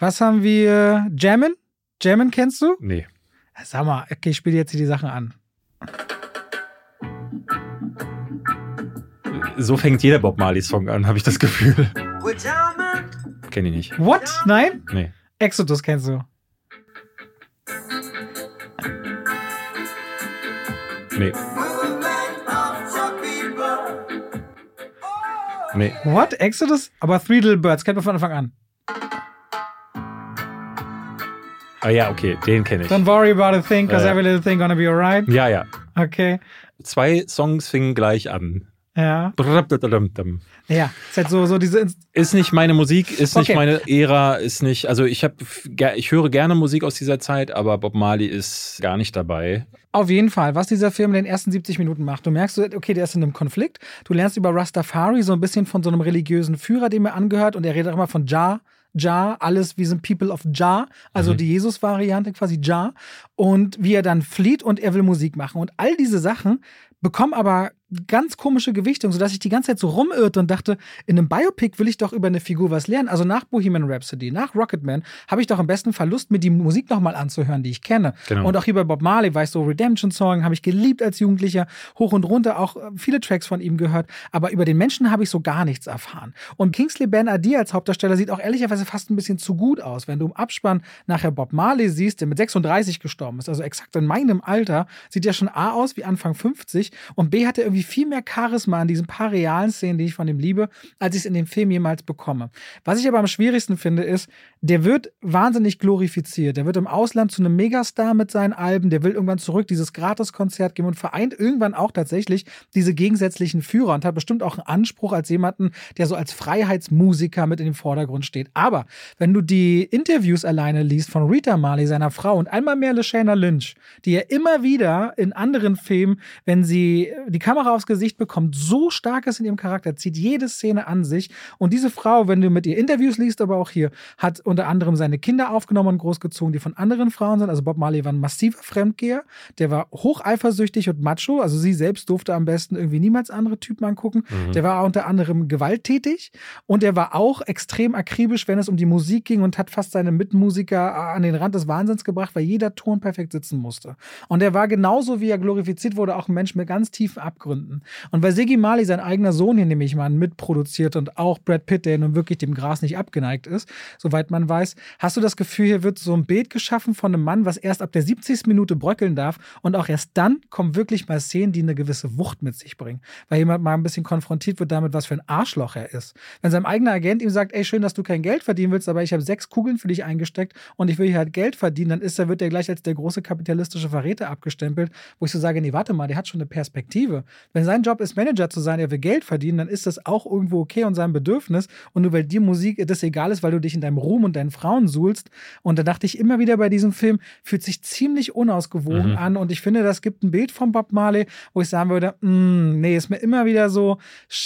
was haben wir? Jammin? Jammin kennst du? Nee. Sag mal, okay, ich spiele jetzt hier die Sachen an. so fängt jeder Bob Marley-Song an, habe ich das Gefühl. Kenn ich nicht. What? Nein? Nee. Exodus kennst du. Nee. Nee. What? Exodus? Aber Three Little Birds kennt man von Anfang an. Ah ja, okay, den kenne ich. Don't worry about a thing, cause äh, every little thing gonna be alright. Ja, ja. Okay. Zwei Songs fingen gleich an. Ja. Ja, ist halt so, so diese. Inst ist nicht meine Musik, ist okay. nicht meine Ära, ist nicht. Also ich habe, ich höre gerne Musik aus dieser Zeit, aber Bob Marley ist gar nicht dabei. Auf jeden Fall, was dieser Film in den ersten 70 Minuten macht. Du merkst, okay, der ist in einem Konflikt. Du lernst über Rastafari so ein bisschen von so einem religiösen Führer, dem er angehört, und er redet auch immer von Jah. Jah, alles, wie sind People of Jah, also mhm. die Jesus-Variante quasi Jah, und wie er dann flieht und er will Musik machen. Und all diese Sachen bekommen aber ganz komische Gewichtung, sodass ich die ganze Zeit so rumirrte und dachte, in einem Biopic will ich doch über eine Figur was lernen. Also nach Bohemian Rhapsody, nach Rocketman, habe ich doch am besten Verlust, mir die Musik nochmal anzuhören, die ich kenne. Genau. Und auch hier bei Bob Marley war ich so Redemption Song, habe ich geliebt als Jugendlicher, hoch und runter auch äh, viele Tracks von ihm gehört. Aber über den Menschen habe ich so gar nichts erfahren. Und Kingsley Ben Adi als Hauptdarsteller sieht auch ehrlicherweise fast ein bisschen zu gut aus. Wenn du im Abspann nachher Bob Marley siehst, der mit 36 gestorben ist, also exakt in meinem Alter, sieht ja schon A aus wie Anfang 50 und B hat er irgendwie viel mehr Charisma an diesen paar realen Szenen, die ich von ihm liebe, als ich es in dem Film jemals bekomme. Was ich aber am schwierigsten finde, ist, der wird wahnsinnig glorifiziert. Der wird im Ausland zu einem Megastar mit seinen Alben. Der will irgendwann zurück dieses Gratiskonzert geben und vereint irgendwann auch tatsächlich diese gegensätzlichen Führer und hat bestimmt auch einen Anspruch als jemanden, der so als Freiheitsmusiker mit in den Vordergrund steht. Aber wenn du die Interviews alleine liest von Rita Marley, seiner Frau, und einmal mehr LeShana Lynch, die ja immer wieder in anderen Filmen, wenn sie die Kamera aufs Gesicht bekommt, so stark ist in ihrem Charakter, zieht jede Szene an sich. Und diese Frau, wenn du mit ihr Interviews liest, aber auch hier, hat unter anderem seine Kinder aufgenommen und großgezogen, die von anderen Frauen sind. Also Bob Marley war ein massiver Fremdgeher, der war hocheifersüchtig und macho. Also sie selbst durfte am besten irgendwie niemals andere Typen angucken. Mhm. Der war unter anderem gewalttätig und er war auch extrem akribisch, wenn es um die Musik ging und hat fast seine Mitmusiker an den Rand des Wahnsinns gebracht, weil jeder Ton perfekt sitzen musste. Und er war genauso, wie er glorifiziert wurde, auch ein Mensch mit ganz tiefen Abgründen. Und weil Siggy Marley sein eigener Sohn hier nämlich mal mitproduziert und auch Brad Pitt, der nun wirklich dem Gras nicht abgeneigt ist, soweit man weiß, hast du das Gefühl, hier wird so ein Bild geschaffen von einem Mann, was erst ab der 70. Minute bröckeln darf und auch erst dann kommen wirklich mal Szenen, die eine gewisse Wucht mit sich bringen. Weil jemand mal ein bisschen konfrontiert wird damit, was für ein Arschloch er ist. Wenn sein eigener Agent ihm sagt, ey, schön, dass du kein Geld verdienen willst, aber ich habe sechs Kugeln für dich eingesteckt und ich will hier halt Geld verdienen, dann ist er, wird er gleich als der große kapitalistische Verräter abgestempelt, wo ich so sage, nee, warte mal, der hat schon eine Perspektive. Wenn sein Job ist, Manager zu sein, er will Geld verdienen, dann ist das auch irgendwo okay und sein Bedürfnis. Und nur weil dir Musik das egal ist, weil du dich in deinem Ruhm und deinen Frauen suhlst. Und da dachte ich immer wieder bei diesem Film, fühlt sich ziemlich unausgewogen mhm. an. Und ich finde, das gibt ein Bild von Bob Marley, wo ich sagen würde, mm, nee, ist mir immer wieder so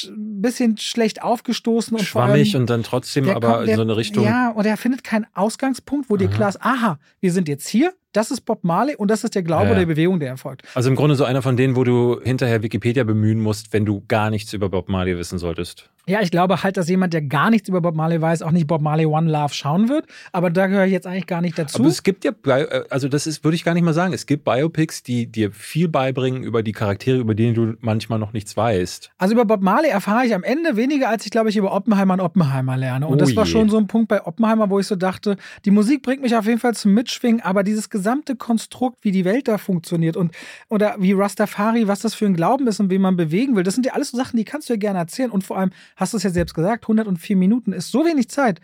ein bisschen schlecht aufgestoßen. Und Schwammig allem, und dann trotzdem aber kommt, der, in so eine Richtung. Ja, und er findet keinen Ausgangspunkt, wo mhm. dir klar ist, aha, wir sind jetzt hier, das ist Bob Marley und das ist der Glaube ja. der Bewegung, der erfolgt. Also im Grunde so einer von denen, wo du hinterher Wikipedia bemühen musst, wenn du gar nichts über Bob Marley wissen solltest. Ja, ich glaube halt, dass jemand, der gar nichts über Bob Marley weiß, auch nicht Bob Marley One Love schauen wird. Aber da gehöre ich jetzt eigentlich gar nicht dazu. Aber es gibt ja, äh, also das ist, würde ich gar nicht mal sagen. Es gibt Biopics, die dir viel beibringen über die Charaktere, über denen du manchmal noch nichts weißt. Also über Bob Marley erfahre ich am Ende weniger, als ich glaube ich über Oppenheimer und Oppenheimer lerne. Und oh das war je. schon so ein Punkt bei Oppenheimer, wo ich so dachte, die Musik bringt mich auf jeden Fall zum Mitschwingen, aber dieses gesamte Konstrukt, wie die Welt da funktioniert und oder wie Rastafari, was das für ein Glauben ist und wie man bewegen will, das sind ja alles so Sachen, die kannst du ja gerne erzählen. Und vor allem hast du es ja selbst gesagt gesagt, 104 Minuten ist so wenig Zeit.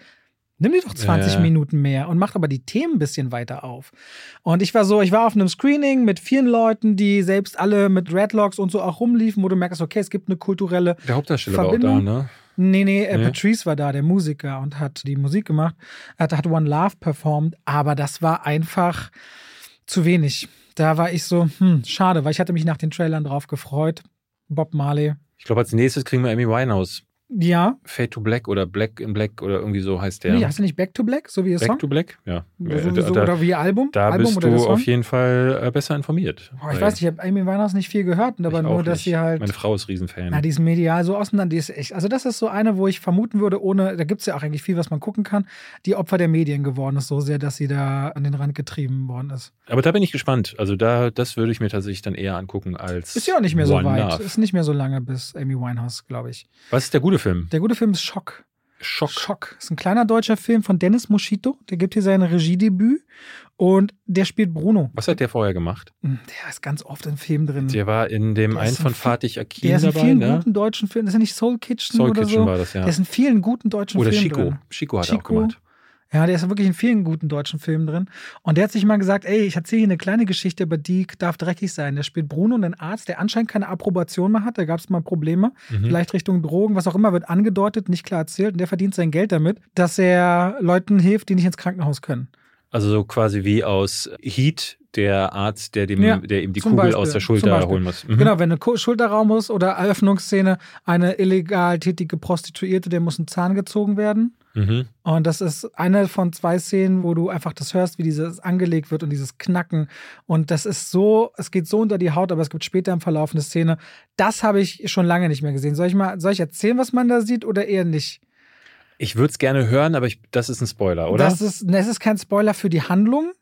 Nimm dir doch 20 ja. Minuten mehr und mach aber die Themen ein bisschen weiter auf. Und ich war so, ich war auf einem Screening mit vielen Leuten, die selbst alle mit Redlocks und so auch rumliefen, wo du merkst, okay, es gibt eine kulturelle Der Hauptdarsteller Verbindung. war auch da, ne? Nee, nee, äh, nee, Patrice war da, der Musiker, und hat die Musik gemacht. Er hat, hat One Love performt, aber das war einfach zu wenig. Da war ich so, hm, schade, weil ich hatte mich nach den Trailern drauf gefreut. Bob Marley. Ich glaube, als nächstes kriegen wir Amy Winehouse. Ja. Fade to Black oder Black in Black oder irgendwie so heißt der. Nee, heißt du nicht Back to Black, so wie ihr Back Song? to Black, ja. So, so, da, oder wie ihr Album? Da Album bist du auf jeden Fall äh, besser informiert. Oh, ich weiß nicht, ich habe Amy Winehouse nicht viel gehört, aber nur, dass sie halt. Meine Frau ist Riesenfan. Na, die ist medial so auseinander, die ist echt. Also, das ist so eine, wo ich vermuten würde, ohne, da gibt es ja auch eigentlich viel, was man gucken kann, die Opfer der Medien geworden ist, so sehr, dass sie da an den Rand getrieben worden ist. Aber da bin ich gespannt. Also, da, das würde ich mir tatsächlich dann eher angucken als. Ist ja auch nicht mehr so weit. Love. Ist nicht mehr so lange bis Amy Winehouse, glaube ich. Was ist der gute Film? Der gute Film ist Schock. Schock. Schock. Das ist ein kleiner deutscher Film von Dennis Moschito. Der gibt hier sein Regiedebüt und der spielt Bruno. Was hat der vorher gemacht? Hm, der ist ganz oft in Filmen drin. Der war in dem der einen von Fatih Akin dabei. Der ist in vielen ne? guten deutschen Filmen. Das ist ja nicht Soul Kitchen Soul oder Kitchen so. war das, ja. Der ist in vielen guten deutschen oder Filmen Chico. drin. Chico hat Chico. auch gemacht. Ja, der ist wirklich in vielen guten deutschen Filmen drin. Und der hat sich mal gesagt, ey, ich erzähle hier eine kleine Geschichte, aber die darf dreckig sein. Der spielt Bruno, einen Arzt, der anscheinend keine Approbation mehr hat. Da gab es mal Probleme. Mhm. Vielleicht Richtung Drogen, was auch immer, wird angedeutet, nicht klar erzählt. Und der verdient sein Geld damit, dass er Leuten hilft, die nicht ins Krankenhaus können. Also so quasi wie aus Heat, der Arzt, der, dem, ja, der ihm die Kugel Beispiel, aus der Schulter holen muss. Mhm. Genau, wenn eine Schulterraum muss oder Eröffnungsszene, eine illegal tätige Prostituierte, der muss ein Zahn gezogen werden. Mhm. Und das ist eine von zwei Szenen, wo du einfach das hörst, wie dieses angelegt wird und dieses Knacken. Und das ist so, es geht so unter die Haut, aber es gibt später im Verlauf eine Szene. Das habe ich schon lange nicht mehr gesehen. Soll ich mal, soll ich erzählen, was man da sieht oder eher nicht? Ich würde es gerne hören, aber ich, das ist ein Spoiler, oder? Das ist, es ist kein Spoiler für die Handlung.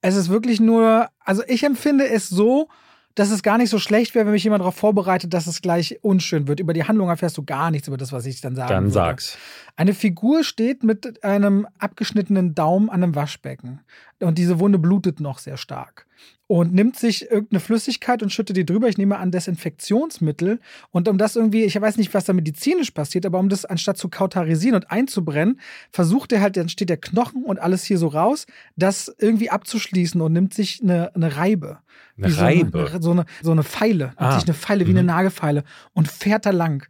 Es ist wirklich nur, also ich empfinde es so, dass es gar nicht so schlecht wäre, wenn mich jemand darauf vorbereitet, dass es gleich unschön wird. Über die Handlung erfährst du gar nichts über das, was ich dann sage. Dann würde. sag's. Eine Figur steht mit einem abgeschnittenen Daumen an einem Waschbecken. Und diese Wunde blutet noch sehr stark. Und nimmt sich irgendeine Flüssigkeit und schüttet die drüber. Ich nehme an Desinfektionsmittel. Und um das irgendwie, ich weiß nicht, was da medizinisch passiert, aber um das anstatt zu kautarisieren und einzubrennen, versucht er halt, dann steht der Knochen und alles hier so raus, das irgendwie abzuschließen und nimmt sich eine, eine Reibe. Eine so Reibe? Eine, so, eine, so eine Feile. Nimmt ah. sich eine Feile wie mhm. eine Nagelfeile und fährt da lang.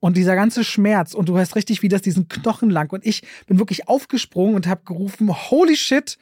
Und dieser ganze Schmerz und du hörst richtig, wie das diesen Knochen lang. Und ich bin wirklich aufgesprungen und habe gerufen, holy shit,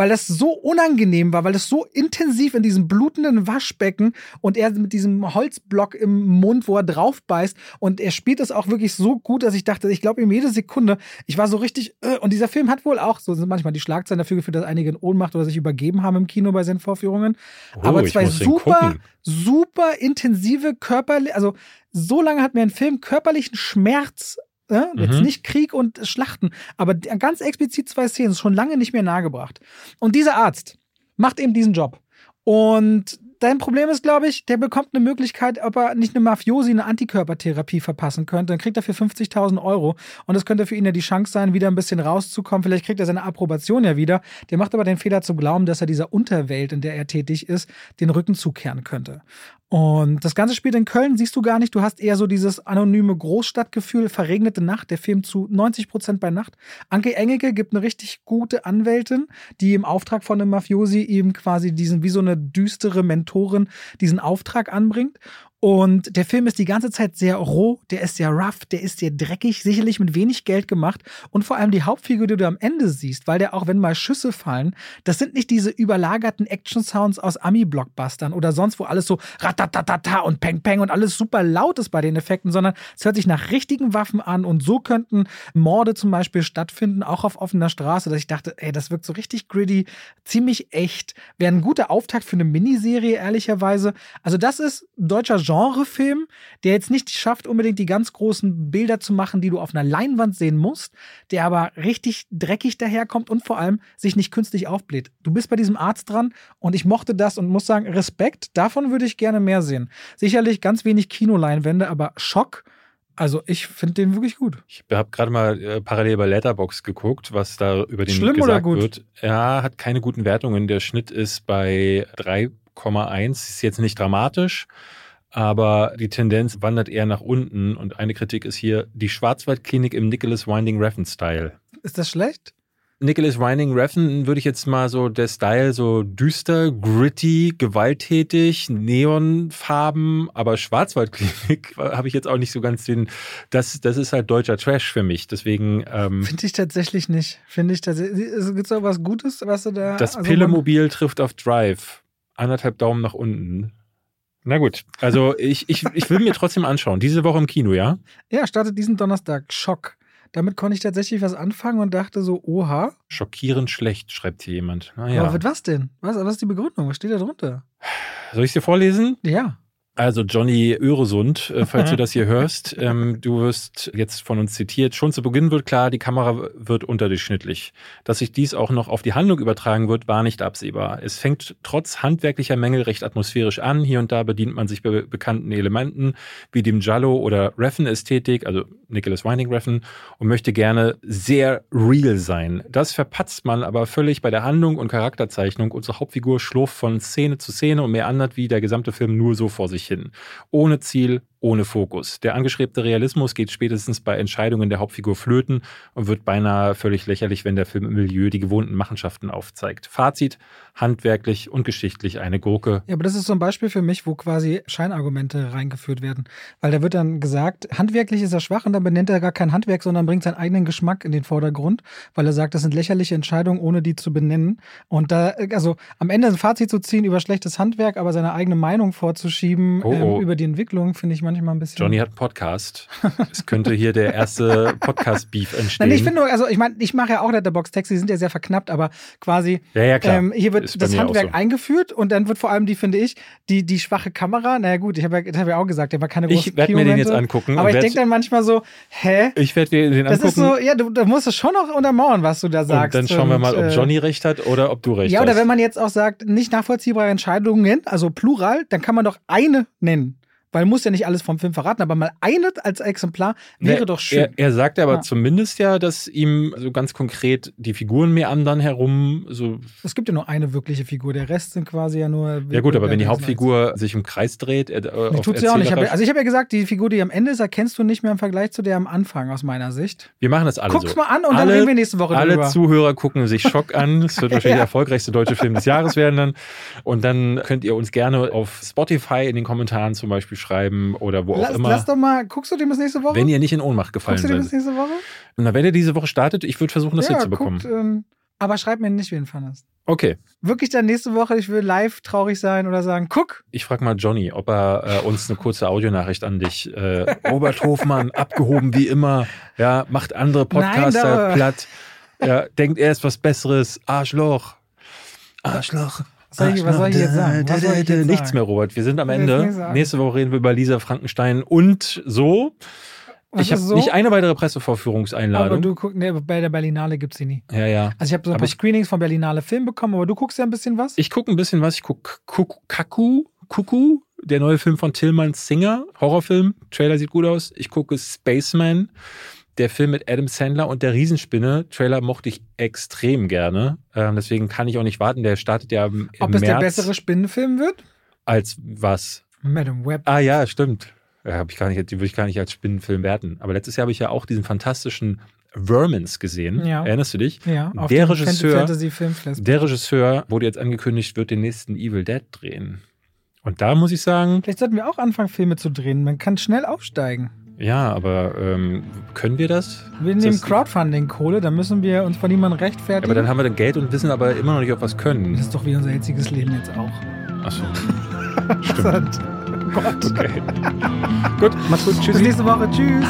weil das so unangenehm war, weil das so intensiv in diesem blutenden Waschbecken und er mit diesem Holzblock im Mund, wo er drauf beißt und er spielt das auch wirklich so gut, dass ich dachte, ich glaube ihm jede Sekunde, ich war so richtig, äh, und dieser Film hat wohl auch, so sind manchmal die Schlagzeilen dafür geführt, dass einige in Ohnmacht oder sich übergeben haben im Kino bei seinen Vorführungen. Oh, Aber zwei super, super intensive körperliche, also so lange hat mir ein Film körperlichen Schmerz Ne? Mhm. Jetzt nicht Krieg und Schlachten, aber ganz explizit zwei Szenen, schon lange nicht mehr nahegebracht. Und dieser Arzt macht eben diesen Job. Und dein Problem ist, glaube ich, der bekommt eine Möglichkeit, ob er nicht eine Mafiosi eine Antikörpertherapie verpassen könnte. Dann kriegt er für 50.000 Euro. Und das könnte für ihn ja die Chance sein, wieder ein bisschen rauszukommen. Vielleicht kriegt er seine Approbation ja wieder. Der macht aber den Fehler zu glauben, dass er dieser Unterwelt, in der er tätig ist, den Rücken zukehren könnte. Und das ganze spielt in Köln, siehst du gar nicht. Du hast eher so dieses anonyme Großstadtgefühl, verregnete Nacht, der Film zu 90 Prozent bei Nacht. Anke Engelke gibt eine richtig gute Anwältin, die im Auftrag von einem Mafiosi eben quasi diesen, wie so eine düstere Mentorin, diesen Auftrag anbringt. Und der Film ist die ganze Zeit sehr roh, der ist sehr rough, der ist sehr dreckig, sicherlich mit wenig Geld gemacht. Und vor allem die Hauptfigur, die du am Ende siehst, weil der auch, wenn mal Schüsse fallen, das sind nicht diese überlagerten Action-Sounds aus Ami-Blockbustern oder sonst, wo alles so ratatatata und peng peng und alles super laut ist bei den Effekten, sondern es hört sich nach richtigen Waffen an und so könnten Morde zum Beispiel stattfinden, auch auf offener Straße, dass ich dachte, ey, das wirkt so richtig gritty, ziemlich echt, wäre ein guter Auftakt für eine Miniserie, ehrlicherweise. Also das ist deutscher Genrefilm, der jetzt nicht schafft, unbedingt die ganz großen Bilder zu machen, die du auf einer Leinwand sehen musst, der aber richtig dreckig daherkommt und vor allem sich nicht künstlich aufbläht. Du bist bei diesem Arzt dran und ich mochte das und muss sagen, Respekt, davon würde ich gerne mehr sehen. Sicherlich ganz wenig Kinoleinwände, aber Schock. Also ich finde den wirklich gut. Ich habe gerade mal äh, parallel bei Letterbox geguckt, was da über den Schlimm gesagt wird. Ja, hat keine guten Wertungen. Der Schnitt ist bei 3,1. Ist jetzt nicht dramatisch aber die Tendenz wandert eher nach unten und eine Kritik ist hier die Schwarzwaldklinik im Nicholas Winding Refn Style. Ist das schlecht? Nicholas Winding Refn würde ich jetzt mal so der Style so düster, gritty, gewalttätig, Neonfarben, aber Schwarzwaldklinik habe ich jetzt auch nicht so ganz den. Das, das ist halt deutscher Trash für mich. Deswegen ähm, finde ich tatsächlich nicht. Finde ich tatsächlich. Gibt es auch was Gutes, was du da? Das also Pillemobil trifft auf Drive. Anderthalb Daumen nach unten. Na gut, also ich, ich, ich will mir trotzdem anschauen. Diese Woche im Kino, ja? Ja, startet diesen Donnerstag. Schock. Damit konnte ich tatsächlich was anfangen und dachte so, oha. Schockierend schlecht, schreibt hier jemand. Naja. Aber mit was denn? Was, was ist die Begründung? Was steht da drunter? Soll ich es dir vorlesen? Ja. Also Johnny Öresund, äh, falls du das hier hörst, ähm, du wirst jetzt von uns zitiert. Schon zu Beginn wird klar, die Kamera wird unterdurchschnittlich. Dass sich dies auch noch auf die Handlung übertragen wird, war nicht absehbar. Es fängt trotz handwerklicher Mängel recht atmosphärisch an. Hier und da bedient man sich be bekannten Elementen wie dem Giallo oder Reffen-Ästhetik, also Nicholas Winding Reffen, und möchte gerne sehr real sein. Das verpatzt man aber völlig bei der Handlung und Charakterzeichnung. Unsere Hauptfigur schlurft von Szene zu Szene und mehr andert wie der gesamte Film nur so vor sich hin. Ohne Ziel, ohne Fokus. Der angeschrebte Realismus geht spätestens bei Entscheidungen der Hauptfigur flöten und wird beinahe völlig lächerlich, wenn der Film im Milieu die gewohnten Machenschaften aufzeigt. Fazit, handwerklich und geschichtlich eine Gurke. Ja, aber das ist so ein Beispiel für mich, wo quasi Scheinargumente reingeführt werden. Weil da wird dann gesagt, handwerklich ist er schwach und dann benennt er gar kein Handwerk, sondern bringt seinen eigenen Geschmack in den Vordergrund, weil er sagt, das sind lächerliche Entscheidungen, ohne die zu benennen. Und da, also am Ende ein Fazit zu ziehen über schlechtes Handwerk, aber seine eigene Meinung vorzuschieben oh, oh. Ähm, über die Entwicklung, finde ich mal manchmal ein bisschen. Johnny hat einen Podcast. es könnte hier der erste Podcast-Beef entstehen. Nein, ich finde nur, also ich meine, ich mache ja auch Letterbox-Texte, die sind ja sehr verknappt, aber quasi ja, ja, klar. Ähm, hier wird das Handwerk so. eingeführt und dann wird vor allem die, finde ich, die, die schwache Kamera, naja gut, ich habe ja, das hab ich auch gesagt, der war keine großen Ich werde mir den jetzt angucken. Aber und ich denke dann manchmal so, hä? ich werde mir den Das angucken. ist so, ja, du, du musst es schon noch untermauern, was du da und sagst. dann schauen wir mal, ob äh, Johnny recht hat oder ob du recht Ja, hast. oder wenn man jetzt auch sagt, nicht nachvollziehbare Entscheidungen, also Plural, dann kann man doch eine nennen. Weil muss ja nicht alles vom Film verraten, aber mal eine als Exemplar wäre Ne, doch schön. Er, er sagt aber Ja. zumindest ja, dass ihm so ganz konkret die Figuren meandern herum. So, es gibt ja nur eine wirkliche Figur, der Rest sind quasi ja nur. ja gut, aber wenn die Hauptfigur sich im Kreis dreht, äh, Nee, auf tut sie auch nicht. Ich also ich habe ja gesagt, die Figur, die am Ende ist, erkennst du nicht mehr im Vergleich zu der am Anfang aus meiner Sicht. wir machen das alle Guck's so. mal an und alle, dann reden wir nächste Woche Alle drüber. Zuhörer gucken sich Schock an. Es wird wahrscheinlich Ja. der erfolgreichste deutsche Film des Jahres werden dann. Und dann könnt ihr uns gerne auf Spotify in den Kommentaren zum Beispiel schreiben oder wo auch Lass, immer. lass doch mal, guckst du dem das nächste Woche? wenn ihr nicht in Ohnmacht gefallen guckst du dem das seid. nächste Woche? Na, wenn ihr diese Woche startet, ich würde versuchen, das ja, hinzubekommen. guckt, ähm, aber schreib mir nicht, ihn fandest. Okay. Wirklich dann nächste Woche, ich will live traurig sein oder sagen, guck, Ich frage mal Johnny, ob er äh, uns eine kurze Audionachricht an dich. Äh, Robert Hofmann, abgehoben wie immer, ja, macht andere Podcaster Nein, platt, ja, denkt er ist was Besseres, Arschloch. Arschloch. Soll ich- was soll ich jetzt sagen? Was soll ich jetzt Nichts sagen? mehr, Robert. Wir sind am Ende. Nächste Woche reden wir über Lisa Frankenstein und so. Was ich habe so? nicht eine weitere aber Pressevorführungseinladung. du guckst, nee, bei der Berlinale gibt's sie nie. ja, ja. Also ich habe so ein Aber paar Screenings von Berlinale Film bekommen, aber du guckst ja ein bisschen was? Ich gucke ein bisschen was. Ich gucke Kaku, Kuku, der neue Film von Tillman Singer, Horrorfilm. Trailer sieht gut aus. Ich gucke Spaceman, der Film mit Adam Sandler und der Riesenspinne. Trailer mochte ich extrem gerne. Ähm, deswegen kann ich auch nicht warten. Der startet ja im, im Ob es März. der bessere Spinnenfilm wird? Als was? Madam Web. Ah ja, stimmt. Ja, hab ich gar nicht, die würde ich gar nicht als Spinnenfilm werten. Aber letztes Jahr habe ich ja auch diesen fantastischen Vermins gesehen. Ja. Erinnerst du dich? Ja, auf der Regisseur-. Der Regisseur wurde jetzt angekündigt, wird den nächsten Evil Dead drehen. Und da muss ich sagen, Vielleicht sollten wir auch anfangen, Filme zu drehen. Man kann schnell aufsteigen. Ja, aber ähm, können wir das? Wir nehmen das- Crowdfunding-Kohle, dann müssen wir uns von niemandem Ja, rechtfertigen. aber dann haben wir dann Geld und wissen aber immer noch nicht, ob wir es das können. ist doch wie unser jetziges Leben jetzt auch. Achso. Stimmt. Gott. Okay. gut, mach's gut. Bis Tschüssi. nächste Woche. Tschüss.